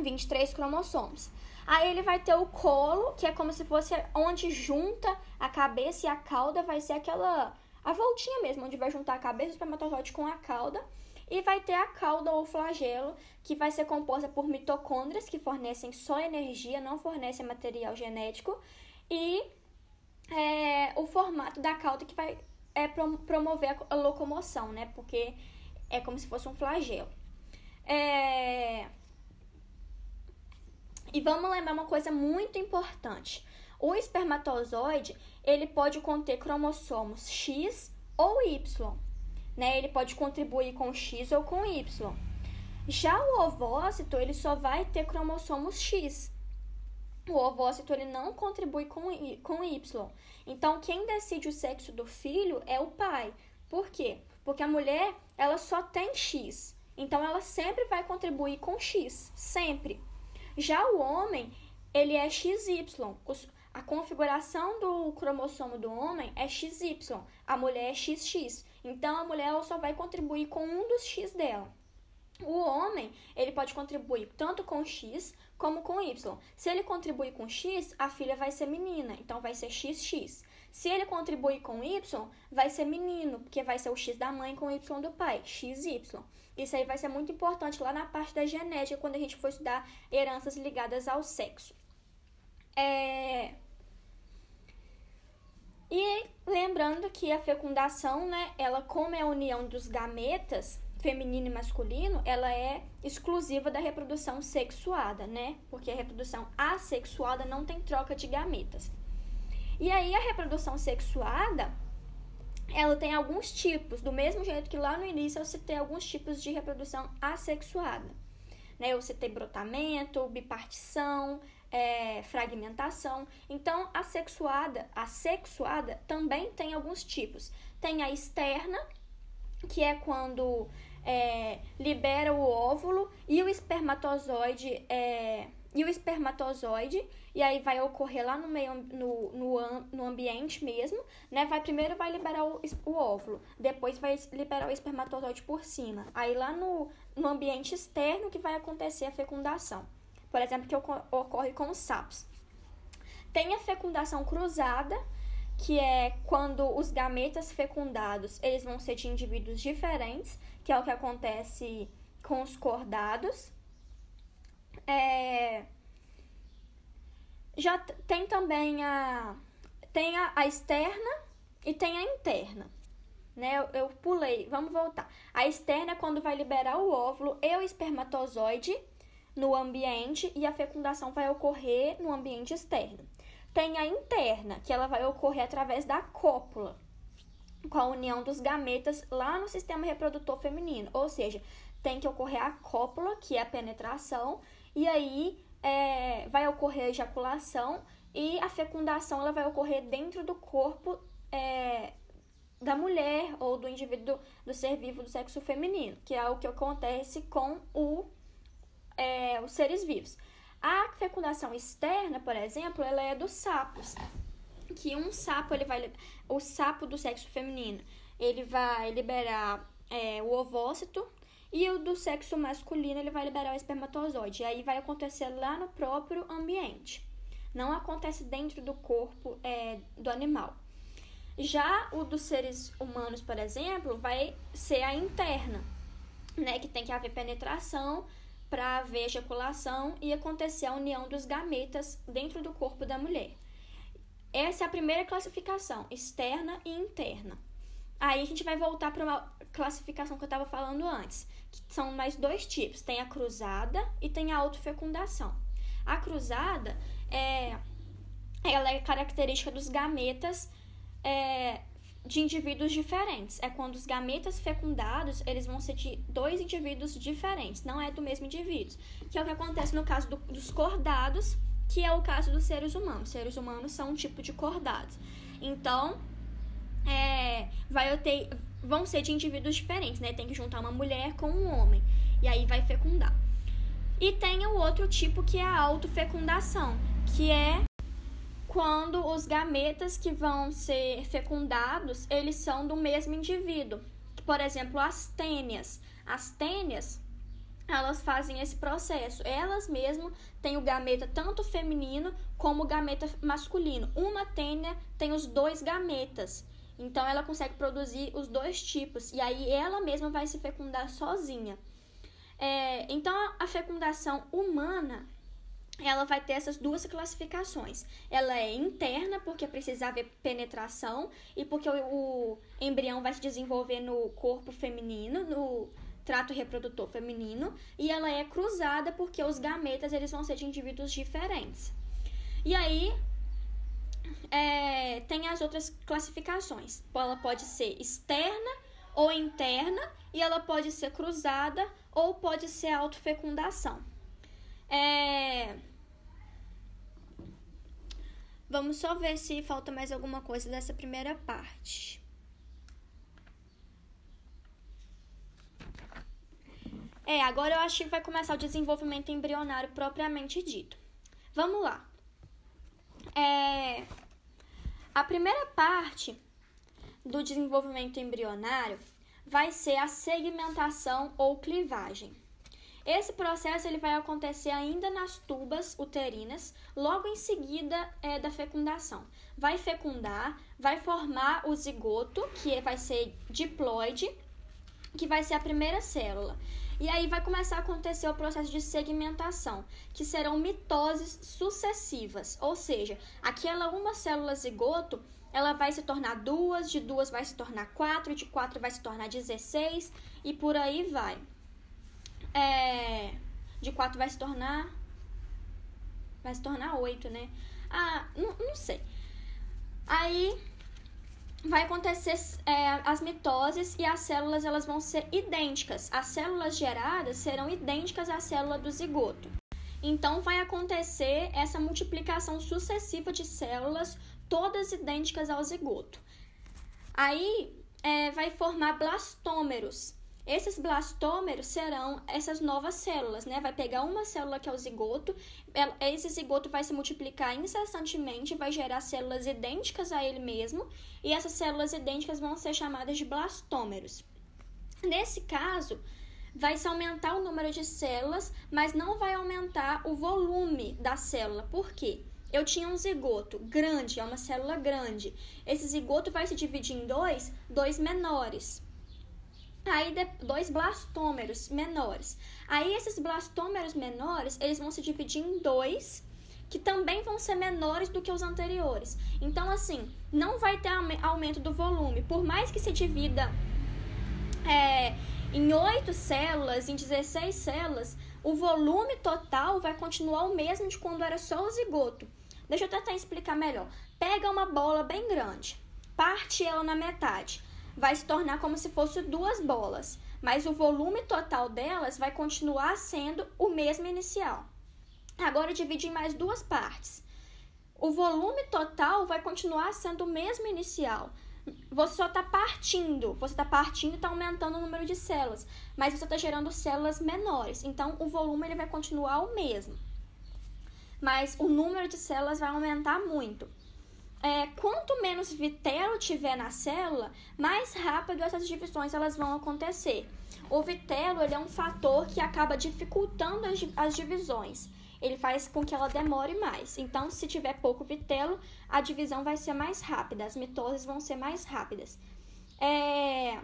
23 cromossomos. Aí ele vai ter o colo, que é como se fosse onde junta a cabeça e a cauda, vai ser aquela a voltinha mesmo, onde vai juntar a cabeça do espermatozoide com a cauda. e vai ter a cauda ou flagelo, que vai ser composta por mitocôndrias que fornecem só energia, não fornecem material genético, e é, o formato da cauda que vai é, promover a locomoção, né? Porque é como se fosse um flagelo. É... E vamos lembrar uma coisa muito importante. O espermatozoide, ele pode conter cromossomos X ou Y, né? Ele pode contribuir com X ou com Y. Já o ovócito, ele só vai ter cromossomos X. O ovócito, ele não contribui com, y, com Y. Então, quem decide o sexo do filho é o pai. Por quê? Porque a mulher, ela só tem X. Então, ela sempre vai contribuir com X. Sempre. Já o homem, ele é XY. Os, a configuração do cromossomo do homem é XY, a mulher é XX. Então a mulher só vai contribuir com um dos X dela. O homem, ele pode contribuir tanto com X como com Y. Se ele contribuir com X, a filha vai ser menina, então vai ser XX. Se ele contribuir com Y, vai ser menino, porque vai ser o X da mãe com o Y do pai, XY. Isso aí vai ser muito importante lá na parte da genética, quando a gente for estudar heranças ligadas ao sexo. É... E lembrando que a fecundação, né, ela como é a união dos gametas, feminino e masculino, ela é exclusiva da reprodução sexuada, né? Porque a reprodução assexuada não tem troca de gametas. E aí a reprodução sexuada, ela tem alguns tipos, do mesmo jeito que lá no início eu citei alguns tipos de reprodução assexuada. Né? Eu citei brotamento, bipartição, é, fragmentação. Então, a sexuada, a sexuada também tem alguns tipos. Tem a externa, que é quando é, libera o óvulo e o espermatozoide é, e o espermatozoide e aí vai ocorrer lá no meio no, no, no ambiente mesmo, né? Vai primeiro vai liberar o, o óvulo, depois vai liberar o espermatozoide por cima. Aí lá no, no ambiente externo que vai acontecer a fecundação por exemplo, que ocorre com os sapos. Tem a fecundação cruzada, que é quando os gametas fecundados eles vão ser de indivíduos diferentes, que é o que acontece com os cordados. É... Já tem também a tem a, a externa e tem a interna. Né? Eu, eu pulei, vamos voltar. A externa é quando vai liberar o óvulo e o espermatozoide no ambiente e a fecundação vai ocorrer no ambiente externo. Tem a interna, que ela vai ocorrer através da cópula, com a união dos gametas lá no sistema reprodutor feminino. Ou seja, tem que ocorrer a cópula, que é a penetração, e aí é, vai ocorrer a ejaculação e a fecundação ela vai ocorrer dentro do corpo é, da mulher ou do indivíduo do ser vivo do sexo feminino, que é o que acontece com o é, os seres vivos. A fecundação externa, por exemplo, ela é dos sapos. Que um sapo, ele vai. O sapo do sexo feminino, ele vai liberar é, o ovócito. E o do sexo masculino, ele vai liberar o espermatozoide. E aí vai acontecer lá no próprio ambiente. Não acontece dentro do corpo é, do animal. Já o dos seres humanos, por exemplo, vai ser a interna, né? Que tem que haver penetração para haver ejaculação e acontecer a união dos gametas dentro do corpo da mulher. Essa é a primeira classificação, externa e interna. Aí a gente vai voltar para uma classificação que eu estava falando antes, que são mais dois tipos: tem a cruzada e tem a autofecundação. A cruzada é, ela é característica dos gametas é, de indivíduos diferentes. É quando os gametas fecundados, eles vão ser de dois indivíduos diferentes, não é do mesmo indivíduo. Que é o que acontece no caso do, dos cordados, que é o caso dos seres humanos. Seres humanos são um tipo de cordados. Então, é, vai ter, vão ser de indivíduos diferentes, né? Tem que juntar uma mulher com um homem. E aí vai fecundar. E tem o outro tipo que é a autofecundação, que é quando os gametas que vão ser fecundados, eles são do mesmo indivíduo. Por exemplo, as tênias. As tênias, elas fazem esse processo. Elas mesmo têm o gameta tanto feminino como o gameta masculino. Uma tênia tem os dois gametas. Então ela consegue produzir os dois tipos e aí ela mesma vai se fecundar sozinha. É, então a fecundação humana ela vai ter essas duas classificações. Ela é interna, porque precisa haver penetração, e porque o, embrião vai se desenvolver no corpo feminino, no trato reprodutor feminino, e ela é cruzada porque os gametas eles vão ser de indivíduos diferentes. E aí é, tem as outras classificações. Ela pode ser externa ou interna, e ela pode ser cruzada ou pode ser autofecundação. É... Vamos só ver se falta mais alguma coisa dessa primeira parte. É, agora eu acho que vai começar o desenvolvimento embrionário propriamente dito. Vamos lá. É, a primeira parte do desenvolvimento embrionário vai ser a segmentação ou clivagem. Esse processo ele vai acontecer ainda nas tubas uterinas, logo em seguida é, da fecundação. Vai fecundar, vai formar o zigoto, que vai ser diploide, que vai ser a primeira célula. E aí vai começar a acontecer o processo de segmentação, que serão mitoses sucessivas, ou seja, aquela uma célula zigoto, ela vai se tornar duas, de duas vai se tornar quatro, de quatro vai se tornar 16 e por aí vai é, de 4 vai se tornar. Vai se tornar 8, né? Ah, não, não sei. Aí vai acontecer é, as mitoses e as células elas vão ser idênticas. As células geradas serão idênticas à célula do zigoto. Então vai acontecer essa multiplicação sucessiva de células, todas idênticas ao zigoto. Aí é, vai formar blastômeros, esses blastômeros serão essas novas células, né? Vai pegar uma célula que é o zigoto, esse zigoto vai se multiplicar incessantemente, vai gerar células idênticas a ele mesmo, e essas células idênticas vão ser chamadas de blastômeros. Nesse caso, vai se aumentar o número de células, mas não vai aumentar o volume da célula. Por quê? Eu tinha um zigoto grande, é uma célula grande. Esse zigoto vai se dividir em dois, dois menores. Aí dois blastômeros menores. Aí esses blastômeros menores, eles vão se dividir em dois que também vão ser menores do que os anteriores. Então, assim, não vai ter aumento do volume. Por mais que se divida é, em 8 células, em 16 células, o volume total vai continuar o mesmo de quando era só o zigoto. Deixa eu tentar explicar melhor. Pega uma bola bem grande, parte ela na metade vai se tornar como se fosse duas bolas, mas o volume total delas vai continuar sendo o mesmo inicial. Agora divide em mais duas partes. O volume total vai continuar sendo o mesmo inicial. Você só está partindo, você está partindo e está aumentando o número de células, mas você está gerando células menores. Então, o volume ele vai continuar o mesmo, mas o número de células vai aumentar muito é, quanto menos vitelo tiver na célula, mais rápido essas divisões elas vão acontecer. O vitelo ele é um fator que acaba dificultando as, as divisões. Ele faz com que ela demore mais. Então, se tiver pouco vitelo, a divisão vai ser mais rápida, as mitoses vão ser mais rápidas. É...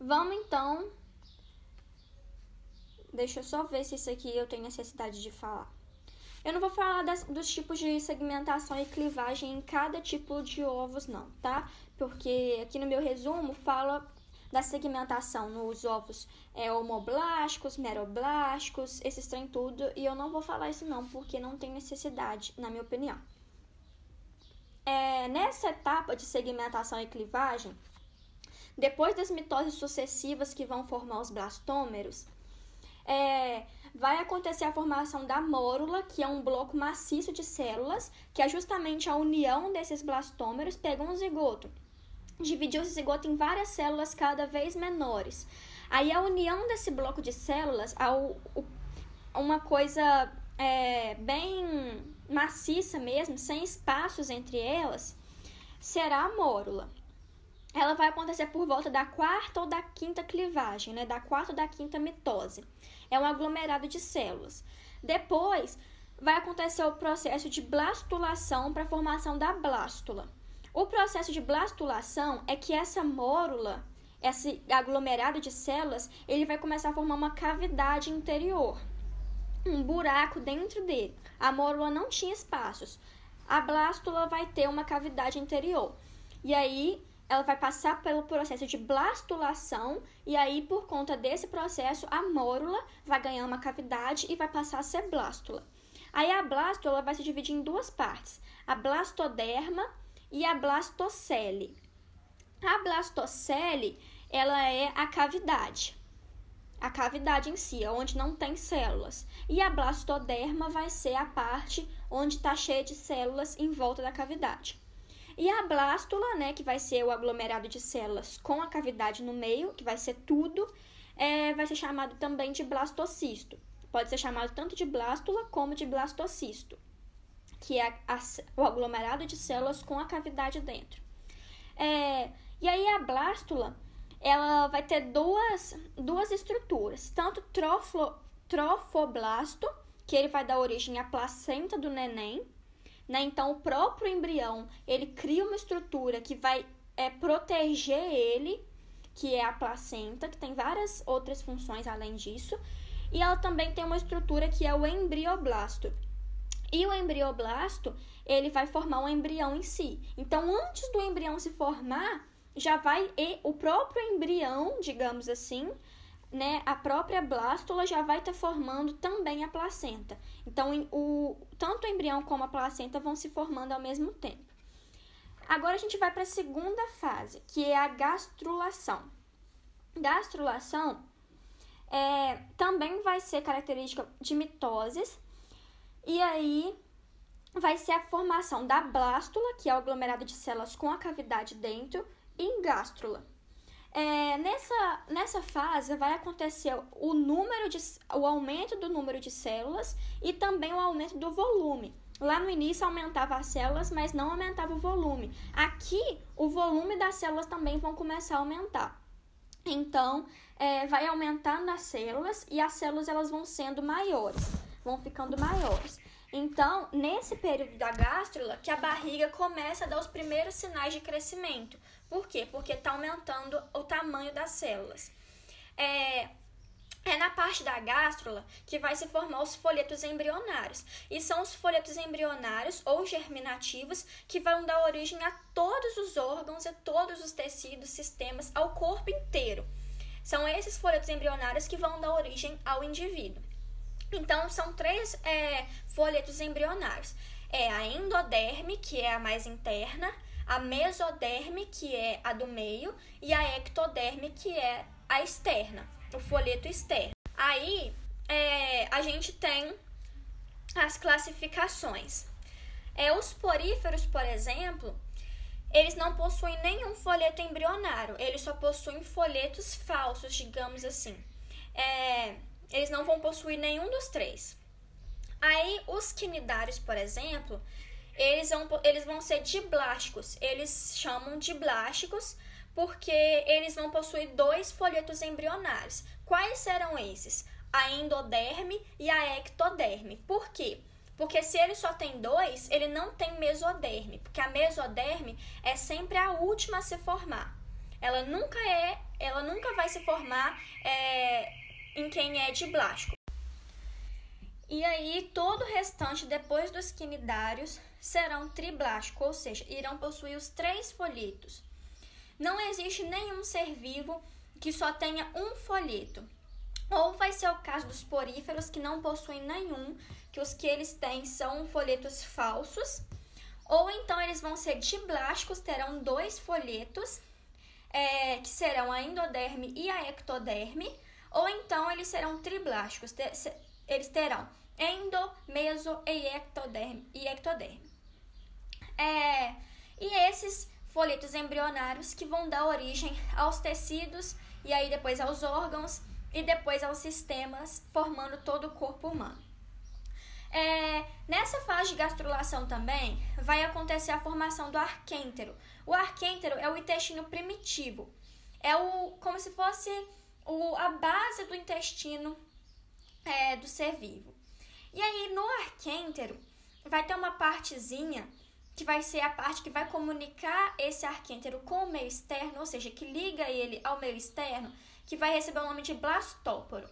Vamos então. Deixa eu só ver se isso aqui eu tenho necessidade de falar. Eu não vou falar das, dos tipos de segmentação e clivagem em cada tipo de ovos, não, tá? Porque aqui no meu resumo fala da segmentação nos ovos é, homoblásticos, meroblásticos, esses trem tudo, e eu não vou falar isso não, porque não tem necessidade, na minha opinião. É, nessa etapa de segmentação e clivagem, depois das mitoses sucessivas que vão formar os blastômeros, é, vai acontecer a formação da mórula, que é um bloco maciço de células, que é justamente a união desses blastômeros, pegou um zigoto, dividiu esse zigoto em várias células cada vez menores. Aí a união desse bloco de células, ao, uma coisa é, bem maciça mesmo, sem espaços entre elas, será a mórula ela vai acontecer por volta da quarta ou da quinta clivagem, né? Da quarta ou da quinta mitose. É um aglomerado de células. Depois vai acontecer o processo de blastulação para a formação da blástula. O processo de blastulação é que essa mórula, esse aglomerado de células, ele vai começar a formar uma cavidade interior, um buraco dentro dele. A mórula não tinha espaços. A blástula vai ter uma cavidade interior. E aí ela vai passar pelo processo de blastulação e aí por conta desse processo a mórula vai ganhar uma cavidade e vai passar a ser blástula. Aí a blástula vai se dividir em duas partes, a blastoderma e a blastocele. A blastocele, ela é a cavidade. A cavidade em si, onde não tem células. E a blastoderma vai ser a parte onde está cheia de células em volta da cavidade. E a blástula, né, que vai ser o aglomerado de células com a cavidade no meio, que vai ser tudo, é, vai ser chamado também de blastocisto. Pode ser chamado tanto de blástula como de blastocisto, que é a, a, o aglomerado de células com a cavidade dentro. É, e aí a blástula, ela vai ter duas, duas estruturas, tanto troflo, trofoblasto, que ele vai dar origem à placenta do neném, né? Então, o próprio embrião, ele cria uma estrutura que vai é, proteger ele, que é a placenta, que tem várias outras funções além disso. E ela também tem uma estrutura que é o embrioblasto. E o embrioblasto, ele vai formar um embrião em si. Então, antes do embrião se formar, já vai o próprio embrião, digamos assim, né, a própria blástula já vai estar tá formando também a placenta. Então, o, tanto o embrião como a placenta vão se formando ao mesmo tempo. Agora a gente vai para a segunda fase, que é a gastrulação. Gastrulação é, também vai ser característica de mitoses, e aí vai ser a formação da blástula, que é o aglomerado de células com a cavidade dentro, em gástrula. É, nessa, nessa fase vai acontecer o número de o aumento do número de células e também o aumento do volume. Lá no início aumentava as células, mas não aumentava o volume. Aqui o volume das células também vão começar a aumentar. Então é, vai aumentando as células e as células elas vão sendo maiores, vão ficando maiores. Então, nesse período da gástrula, que a barriga começa a dar os primeiros sinais de crescimento. Por quê? Porque está aumentando o tamanho das células. É, é na parte da gástrula que vai se formar os folhetos embrionários. E são os folhetos embrionários ou germinativos que vão dar origem a todos os órgãos, a todos os tecidos, sistemas, ao corpo inteiro. São esses folhetos embrionários que vão dar origem ao indivíduo. Então, são três é, folhetos embrionários. É a endoderme, que é a mais interna, a mesoderme, que é a do meio, e a ectoderme, que é a externa, o folheto externo. Aí, é, a gente tem as classificações. É, os poríferos, por exemplo, eles não possuem nenhum folheto embrionário, eles só possuem folhetos falsos, digamos assim. É, eles não vão possuir nenhum dos três. Aí, os quinidários, por exemplo, eles vão, eles vão ser diblásticos. Eles chamam de blásticos porque eles vão possuir dois folhetos embrionários. Quais serão esses? A endoderme e a ectoderme. Por quê? Porque se ele só tem dois, ele não tem mesoderme, porque a mesoderme é sempre a última a se formar. Ela nunca é, ela nunca vai se formar é, em quem é diblástico. E aí, todo o restante, depois dos quinidários, serão triblásticos, ou seja, irão possuir os três folhetos. Não existe nenhum ser vivo que só tenha um folheto. Ou vai ser o caso dos poríferos que não possuem nenhum, que os que eles têm são folhetos falsos. Ou então eles vão ser diblásticos, terão dois folhetos, é, que serão a endoderme e a ectoderme ou então eles serão triblásticos, eles terão endo, meso e ectoderme. E, ectoderme. É, e esses folhetos embrionários que vão dar origem aos tecidos e aí depois aos órgãos e depois aos sistemas, formando todo o corpo humano. É, nessa fase de gastrulação também vai acontecer a formação do arquêntero. O arquêntero é o intestino primitivo. É o como se fosse o, a base do intestino é, do ser vivo. E aí, no arquêntero, vai ter uma partezinha que vai ser a parte que vai comunicar esse arquêntero com o meio externo, ou seja, que liga ele ao meio externo, que vai receber o nome de blastóporo.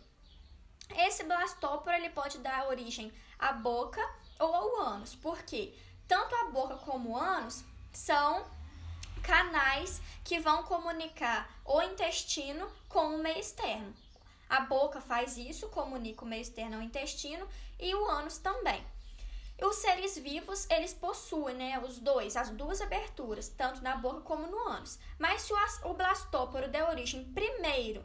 Esse blastóporo ele pode dar origem à boca ou ao ânus, porque tanto a boca como o ânus são canais que vão comunicar o intestino com o meio externo. A boca faz isso, comunica o meio externo ao intestino e o ânus também. Os seres vivos, eles possuem, né, os dois, as duas aberturas, tanto na boca como no ânus. Mas se o blastóporo der origem primeiro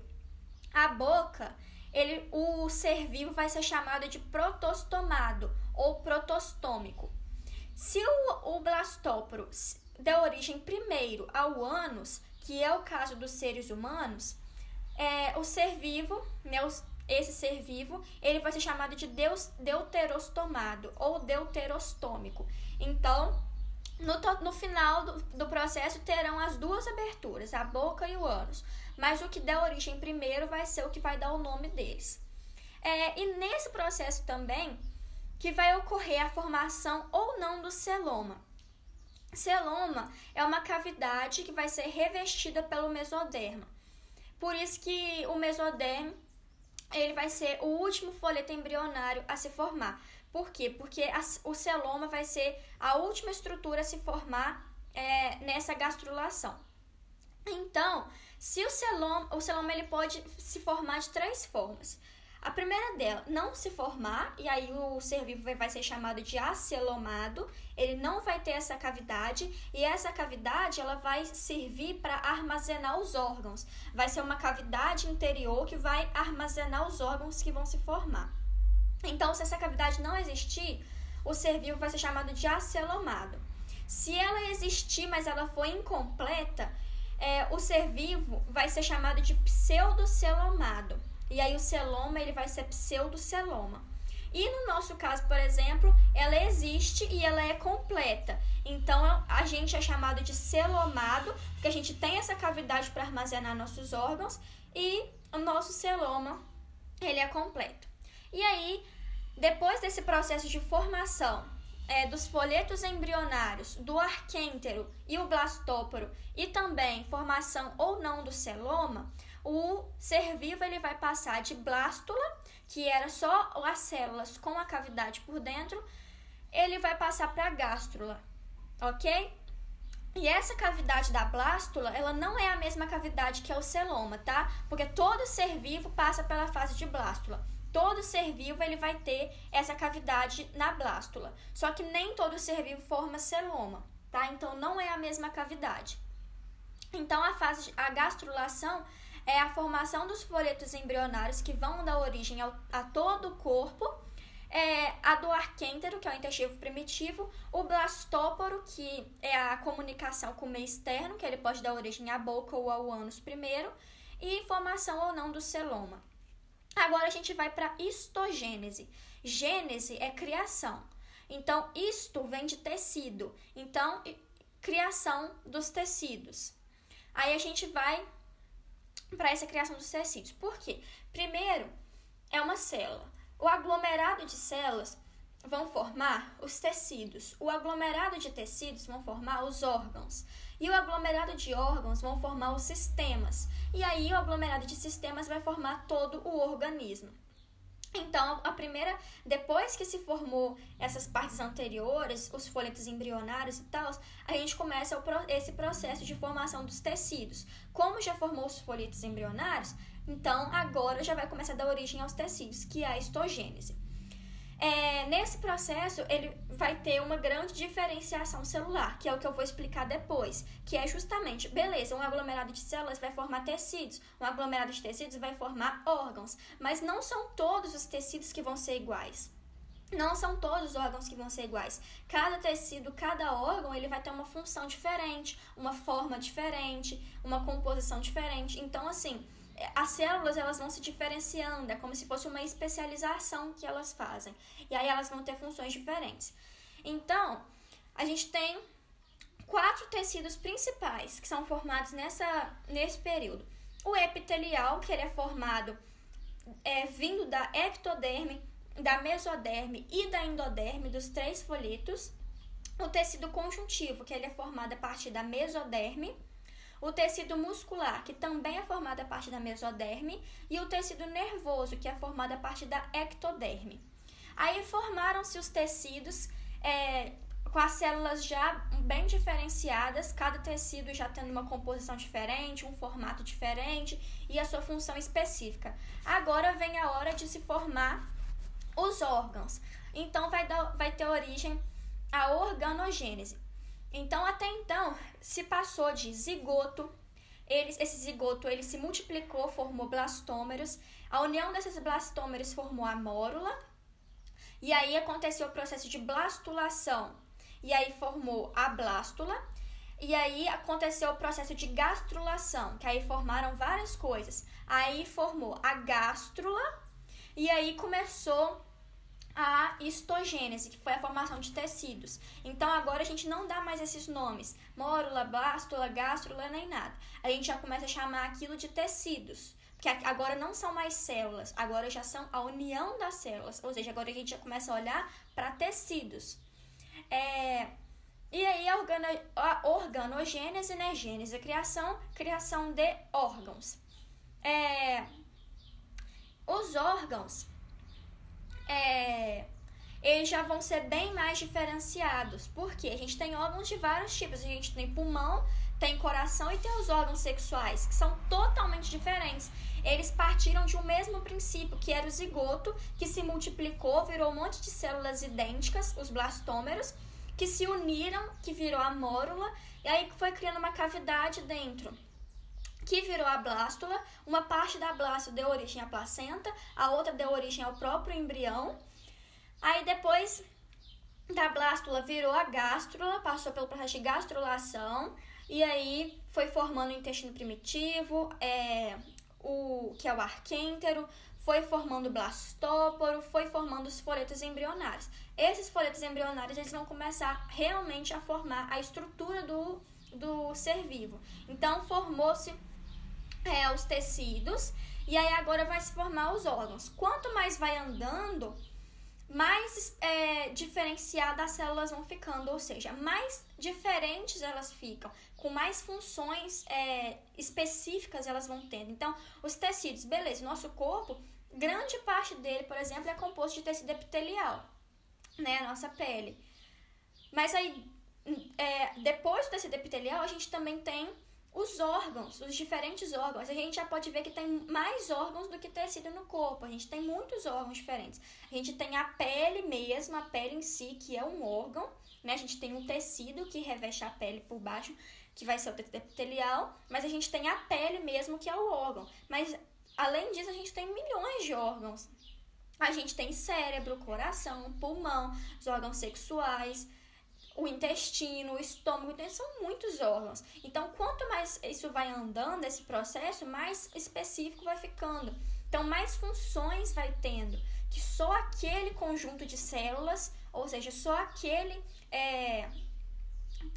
à boca, ele, o ser vivo vai ser chamado de protostomado ou protostômico. Se o, o blastóporo der origem primeiro ao ânus, que é o caso dos seres humanos, é, o ser vivo, né, esse ser vivo, ele vai ser chamado de deus, deuterostomado ou deuterostômico. Então, no, no final do, do processo terão as duas aberturas, a boca e o ânus. Mas o que der origem primeiro vai ser o que vai dar o nome deles. É, e nesse processo também que vai ocorrer a formação ou não do celoma. Celoma é uma cavidade que vai ser revestida pelo mesoderma. Por isso que o mesoderma ele vai ser o último folheto embrionário a se formar. Por quê? Porque a, o celoma vai ser a última estrutura a se formar é, nessa gastrulação. Então, se o celoma, o celoma ele pode se formar de três formas. A primeira dela, não se formar, e aí o ser vivo vai ser chamado de acelomado, ele não vai ter essa cavidade, e essa cavidade ela vai servir para armazenar os órgãos. Vai ser uma cavidade interior que vai armazenar os órgãos que vão se formar. Então, se essa cavidade não existir, o ser vivo vai ser chamado de acelomado. Se ela existir, mas ela for incompleta, é, o ser vivo vai ser chamado de pseudocelomado. E aí o celoma ele vai ser pseudoceloma. E no nosso caso, por exemplo, ela existe e ela é completa. Então a gente é chamado de celomado, porque a gente tem essa cavidade para armazenar nossos órgãos e o nosso celoma ele é completo. E aí, depois desse processo de formação é, dos folhetos embrionários, do arquêntero e o blastóporo, e também formação ou não do celoma, o ser vivo ele vai passar de blástula, que era só as células com a cavidade por dentro, ele vai passar para gástrula, ok? E essa cavidade da blástula, ela não é a mesma cavidade que é o celoma, tá? Porque todo ser vivo passa pela fase de blástula. Todo ser vivo ele vai ter essa cavidade na blástula. Só que nem todo ser vivo forma celoma, tá? Então não é a mesma cavidade. Então a fase de, a gastrulação é a formação dos folhetos embrionários que vão dar origem ao, a todo o corpo, é, a do arquêntero, que é o intestino primitivo, o blastóporo, que é a comunicação com o meio externo, que ele pode dar origem à boca ou ao ânus primeiro, e formação ou não do celoma. Agora a gente vai para histogênese. Gênese é criação. Então, isto vem de tecido. Então, criação dos tecidos. Aí a gente vai para essa criação dos tecidos. Por quê? Primeiro, é uma célula. O aglomerado de células vão formar os tecidos. O aglomerado de tecidos vão formar os órgãos. E o aglomerado de órgãos vão formar os sistemas. E aí o aglomerado de sistemas vai formar todo o organismo. Então, a primeira, depois que se formou essas partes anteriores, os folhetos embrionários e tal, a gente começa esse processo de formação dos tecidos. Como já formou os folhetos embrionários, então agora já vai começar a dar origem aos tecidos, que é a histogênese. É, nesse processo, ele vai ter uma grande diferenciação celular, que é o que eu vou explicar depois, que é justamente, beleza, um aglomerado de células vai formar tecidos, um aglomerado de tecidos vai formar órgãos, mas não são todos os tecidos que vão ser iguais. Não são todos os órgãos que vão ser iguais. Cada tecido, cada órgão, ele vai ter uma função diferente, uma forma diferente, uma composição diferente. Então, assim, as células elas vão se diferenciando, é como se fosse uma especialização que elas fazem. E aí elas vão ter funções diferentes. Então, a gente tem quatro tecidos principais que são formados nessa, nesse período. O epitelial, que ele é formado é, vindo da ectoderme, da mesoderme e da endoderme, dos três folhetos. o tecido conjuntivo, que ele é formado a partir da mesoderme, o tecido muscular, que também é formado a partir da mesoderme, e o tecido nervoso, que é formado a partir da ectoderme. Aí formaram-se os tecidos é, com as células já bem diferenciadas, cada tecido já tendo uma composição diferente, um formato diferente e a sua função específica. Agora vem a hora de se formar os órgãos. Então vai, dar, vai ter origem a organogênese. Então até então se passou de zigoto, ele, esse zigoto ele se multiplicou, formou blastômeros. A união desses blastômeros formou a mórula. E aí aconteceu o processo de blastulação, e aí formou a blástula. E aí aconteceu o processo de gastrulação, que aí formaram várias coisas. Aí formou a gástrula e aí começou a histogênese, que foi a formação de tecidos. Então agora a gente não dá mais esses nomes, mórula, blástula, gástrula, nem nada. A gente já começa a chamar aquilo de tecidos, porque agora não são mais células, agora já são a união das células, ou seja, agora a gente já começa a olhar para tecidos. É, e aí a, organo, a organogênese, né? Gênese, criação, criação de órgãos. É, os órgãos, é, eles já vão ser bem mais diferenciados. Porque a gente tem órgãos de vários tipos. A gente tem pulmão, tem coração e tem os órgãos sexuais, que são totalmente diferentes. Eles partiram de um mesmo princípio, que era o zigoto, que se multiplicou, virou um monte de células idênticas, os blastômeros, que se uniram, que virou a mórula, e aí foi criando uma cavidade dentro, que virou a blástula. Uma parte da blástula deu origem à placenta, a outra deu origem ao próprio embrião. Aí depois da blástula virou a gástrula, passou pelo processo de gastrulação, e aí foi formando o intestino primitivo, é, o que é o arquêntero, foi formando o blastóporo, foi formando os folhetos embrionários. Esses folhetos embrionários eles vão começar realmente a formar a estrutura do, do ser vivo. Então formou-se é, os tecidos e aí agora vai se formar os órgãos. Quanto mais vai andando, mais é, diferenciadas as células vão ficando, ou seja, mais diferentes elas ficam, com mais funções é, específicas elas vão tendo. Então, os tecidos, beleza, nosso corpo, grande parte dele, por exemplo, é composto de tecido epitelial, né, a nossa pele. Mas aí, é, depois do tecido epitelial, a gente também tem os órgãos, os diferentes órgãos. A gente já pode ver que tem mais órgãos do que tecido no corpo. A gente tem muitos órgãos diferentes. A gente tem a pele mesmo, a pele em si, que é um órgão. Né? A gente tem um tecido que reveste a pele por baixo, que vai ser o tecido epitelial. Mas a gente tem a pele mesmo, que é o órgão. Mas além disso, a gente tem milhões de órgãos. A gente tem cérebro, coração, pulmão, os órgãos sexuais o intestino, o estômago, então são muitos órgãos. Então, quanto mais isso vai andando, esse processo, mais específico vai ficando. Então, mais funções vai tendo, que só aquele conjunto de células, ou seja, só aquele, é,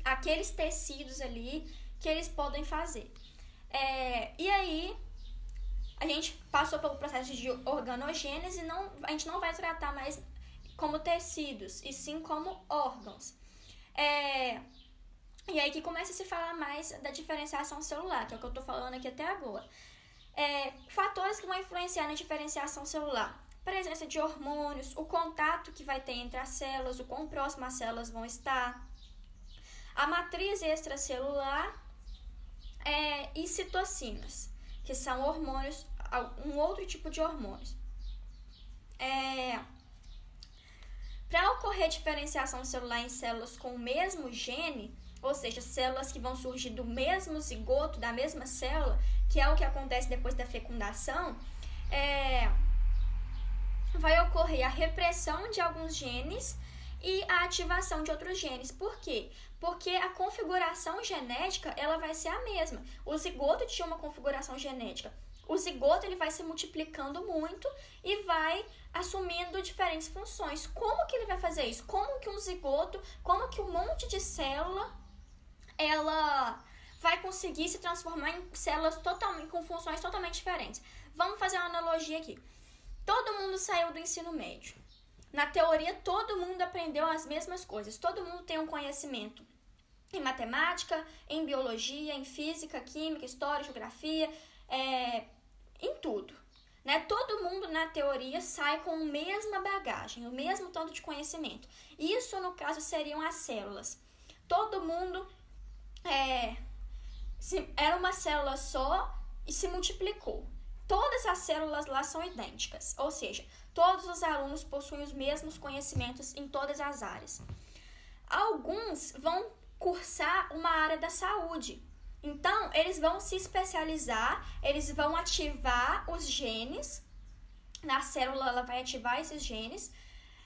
aqueles tecidos ali que eles podem fazer. É, e aí, a gente passou pelo processo de organogênese, não, a gente não vai tratar mais como tecidos, e sim como órgãos. É, e aí que começa a se falar mais da diferenciação celular, que é o que eu estou falando aqui até agora. É, fatores que vão influenciar na diferenciação celular. Presença de hormônios, o contato que vai ter entre as células, o quão próximo as células vão estar, a matriz extracelular é, e citocinas, que são hormônios, um outro tipo de hormônios. É, para ocorrer diferenciação celular em células com o mesmo gene, ou seja, células que vão surgir do mesmo zigoto, da mesma célula, que é o que acontece depois da fecundação, é, vai ocorrer a repressão de alguns genes e a ativação de outros genes. Por quê? Porque a configuração genética ela vai ser a mesma. O zigoto tinha uma configuração genética o zigoto ele vai se multiplicando muito e vai assumindo diferentes funções. Como que ele vai fazer isso? Como que um zigoto, como que um monte de célula ela vai conseguir se transformar em células totalmente com funções totalmente diferentes? Vamos fazer uma analogia aqui. Todo mundo saiu do ensino médio. Na teoria, todo mundo aprendeu as mesmas coisas, todo mundo tem um conhecimento em matemática, em biologia, em física, química, história, geografia, é, em tudo. Né? Todo mundo, na teoria, sai com a mesma bagagem, o mesmo tanto de conhecimento. Isso, no caso, seriam as células. Todo mundo é, se, era uma célula só e se multiplicou. Todas as células lá são idênticas, ou seja, todos os alunos possuem os mesmos conhecimentos em todas as áreas. Alguns vão cursar uma área da saúde, então, eles vão se especializar, eles vão ativar os genes, na célula ela vai ativar esses genes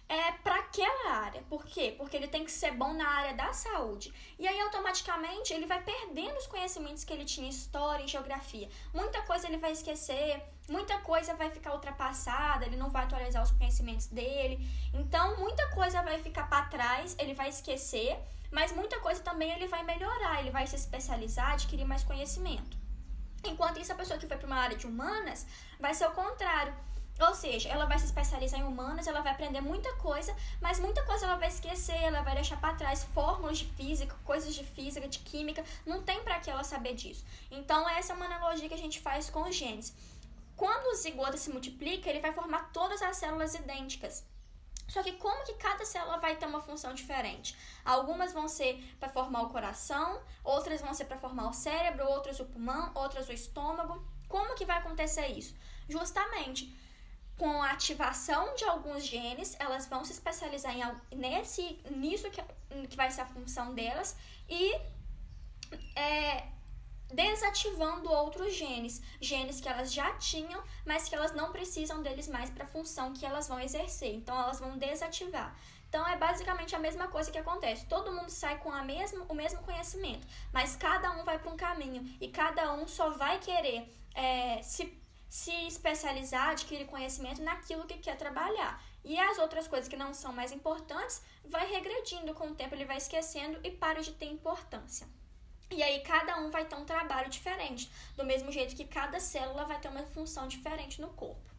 é, para aquela área. Por quê? Porque ele tem que ser bom na área da saúde. E aí, automaticamente, ele vai perdendo os conhecimentos que ele tinha em história e geografia. Muita coisa ele vai esquecer, muita coisa vai ficar ultrapassada, ele não vai atualizar os conhecimentos dele. Então, muita coisa vai ficar para trás, ele vai esquecer mas muita coisa também ele vai melhorar, ele vai se especializar, adquirir mais conhecimento. Enquanto isso, a pessoa que foi para uma área de humanas vai ser o contrário. Ou seja, ela vai se especializar em humanas, ela vai aprender muita coisa, mas muita coisa ela vai esquecer, ela vai deixar para trás fórmulas de física, coisas de física, de química, não tem para que ela saber disso. Então, essa é uma analogia que a gente faz com os genes. Quando o zigoto se multiplica, ele vai formar todas as células idênticas. Só que como que cada célula vai ter uma função diferente? Algumas vão ser para formar o coração, outras vão ser para formar o cérebro, outras o pulmão, outras o estômago. Como que vai acontecer isso? Justamente com a ativação de alguns genes, elas vão se especializar em nesse nisso que, que vai ser a função delas e é, desativando outros genes, genes que elas já tinham, mas que elas não precisam deles mais para a função que elas vão exercer. Então elas vão desativar. Então é basicamente a mesma coisa que acontece. Todo mundo sai com a mesma, o mesmo conhecimento, mas cada um vai para um caminho e cada um só vai querer é, se, se especializar, adquirir conhecimento naquilo que quer trabalhar. E as outras coisas que não são mais importantes vai regredindo com o tempo, ele vai esquecendo e para de ter importância. E aí cada um vai ter um trabalho diferente, do mesmo jeito que cada célula vai ter uma função diferente no corpo.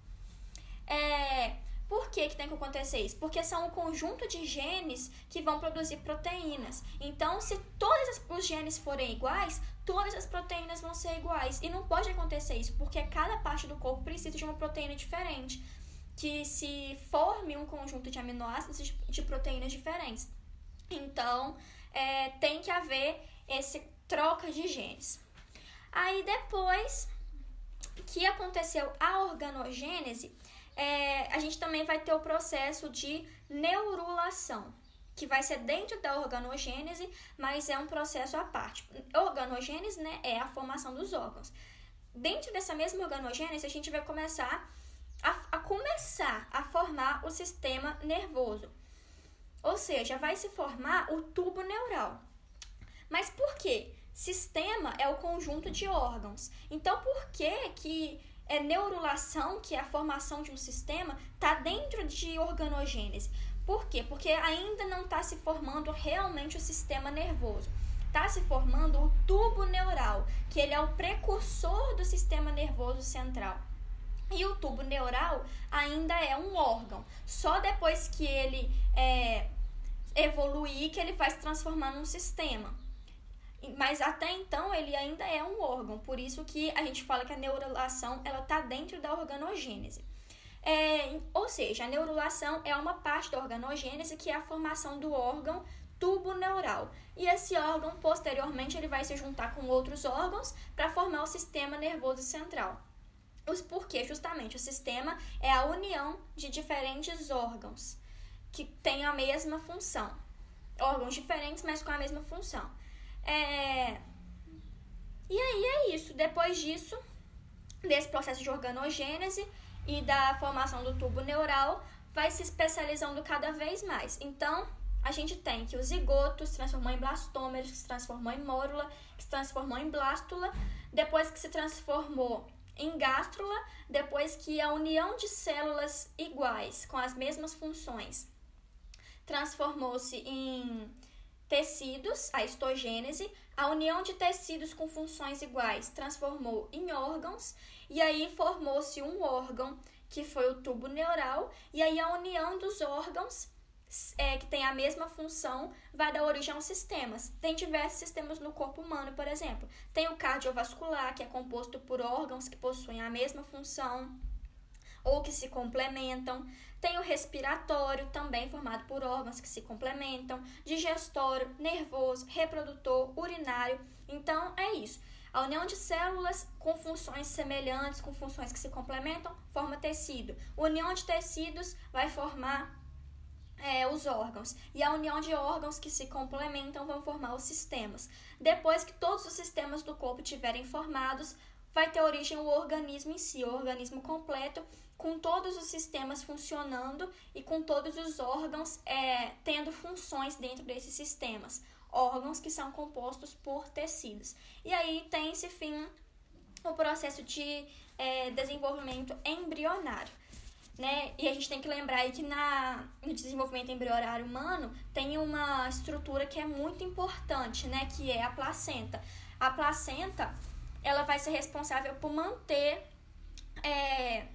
É, por que, que tem que acontecer isso? Porque são um conjunto de genes que vão produzir proteínas. Então, se todos os genes forem iguais, todas as proteínas vão ser iguais. E não pode acontecer isso, porque cada parte do corpo precisa de uma proteína diferente. Que se forme um conjunto de aminoácidos de proteínas diferentes. Então, é, tem que haver esse troca de genes. Aí depois que aconteceu a organogênese, é, a gente também vai ter o processo de neurulação, que vai ser dentro da organogênese, mas é um processo à parte. Organogênese né, é a formação dos órgãos. Dentro dessa mesma organogênese, a gente vai começar a, a começar a formar o sistema nervoso. Ou seja, vai se formar o tubo neural. Mas por quê? Sistema é o conjunto de órgãos. Então, por que que é neurulação, que é a formação de um sistema, está dentro de organogênese? Por quê? Porque ainda não está se formando realmente o sistema nervoso. Está se formando o tubo neural, que ele é o precursor do sistema nervoso central. E o tubo neural ainda é um órgão. Só depois que ele é, evoluir que ele vai se transformar num sistema. Mas até então ele ainda é um órgão, por isso que a gente fala que a neurulação ela está dentro da organogênese. É, ou seja, a neurulação é uma parte da organogênese que é a formação do órgão tubo neural. E esse órgão, posteriormente, ele vai se juntar com outros órgãos para formar o sistema nervoso central. Os porquê, justamente, o sistema é a união de diferentes órgãos que têm a mesma função. Órgãos diferentes, mas com a mesma função. É... E aí é isso. Depois disso, desse processo de organogênese e da formação do tubo neural, vai se especializando cada vez mais. Então, a gente tem que o zigoto se transformou em blastômero, que se transformou em mórula, que se transformou em blástula, depois que se transformou em gástrula, depois que a união de células iguais, com as mesmas funções, transformou-se em tecidos, a histogênese, a união de tecidos com funções iguais transformou em órgãos e aí formou-se um órgão que foi o tubo neural, e aí a união dos órgãos é, que tem a mesma função vai dar origem aos sistemas. Tem diversos sistemas no corpo humano, por exemplo. Tem o cardiovascular, que é composto por órgãos que possuem a mesma função ou que se complementam. Tem o respiratório, também formado por órgãos que se complementam, digestório, nervoso, reprodutor, urinário. Então, é isso. A união de células com funções semelhantes, com funções que se complementam, forma tecido. A união de tecidos vai formar é, os órgãos. E a união de órgãos que se complementam vão formar os sistemas. Depois que todos os sistemas do corpo estiverem formados, vai ter origem o organismo em si, o organismo completo, com todos os sistemas funcionando e com todos os órgãos é, tendo funções dentro desses sistemas. Órgãos que são compostos por tecidos. E aí tem esse fim o processo de é, desenvolvimento embrionário né? E a gente tem que lembrar aí que na, no desenvolvimento embrionário humano tem uma estrutura que é muito importante, né? Que é a placenta. A placenta, ela vai ser responsável por manter é,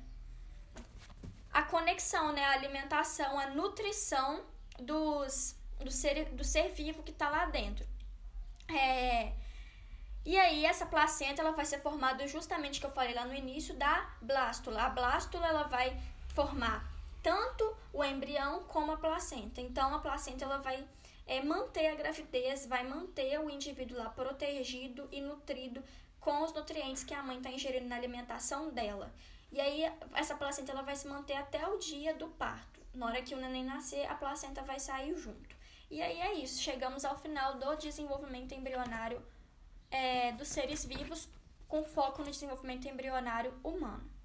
a conexão, né? A alimentação, a nutrição dos, do, ser, do ser vivo que está lá dentro. É, e aí essa placenta ela vai ser formada justamente que eu falei lá no início da blástula. A blástula ela vai formar tanto o embrião como a placenta. Então, a placenta ela vai é, manter a gravidez, vai manter o indivíduo lá protegido e nutrido com os nutrientes que a mãe está ingerindo na alimentação dela. E aí, essa placenta ela vai se manter até o dia do parto. Na hora que o neném nascer, a placenta vai sair junto. E aí é isso, chegamos ao final do desenvolvimento embrionário é, dos seres vivos, com foco no desenvolvimento embrionário humano.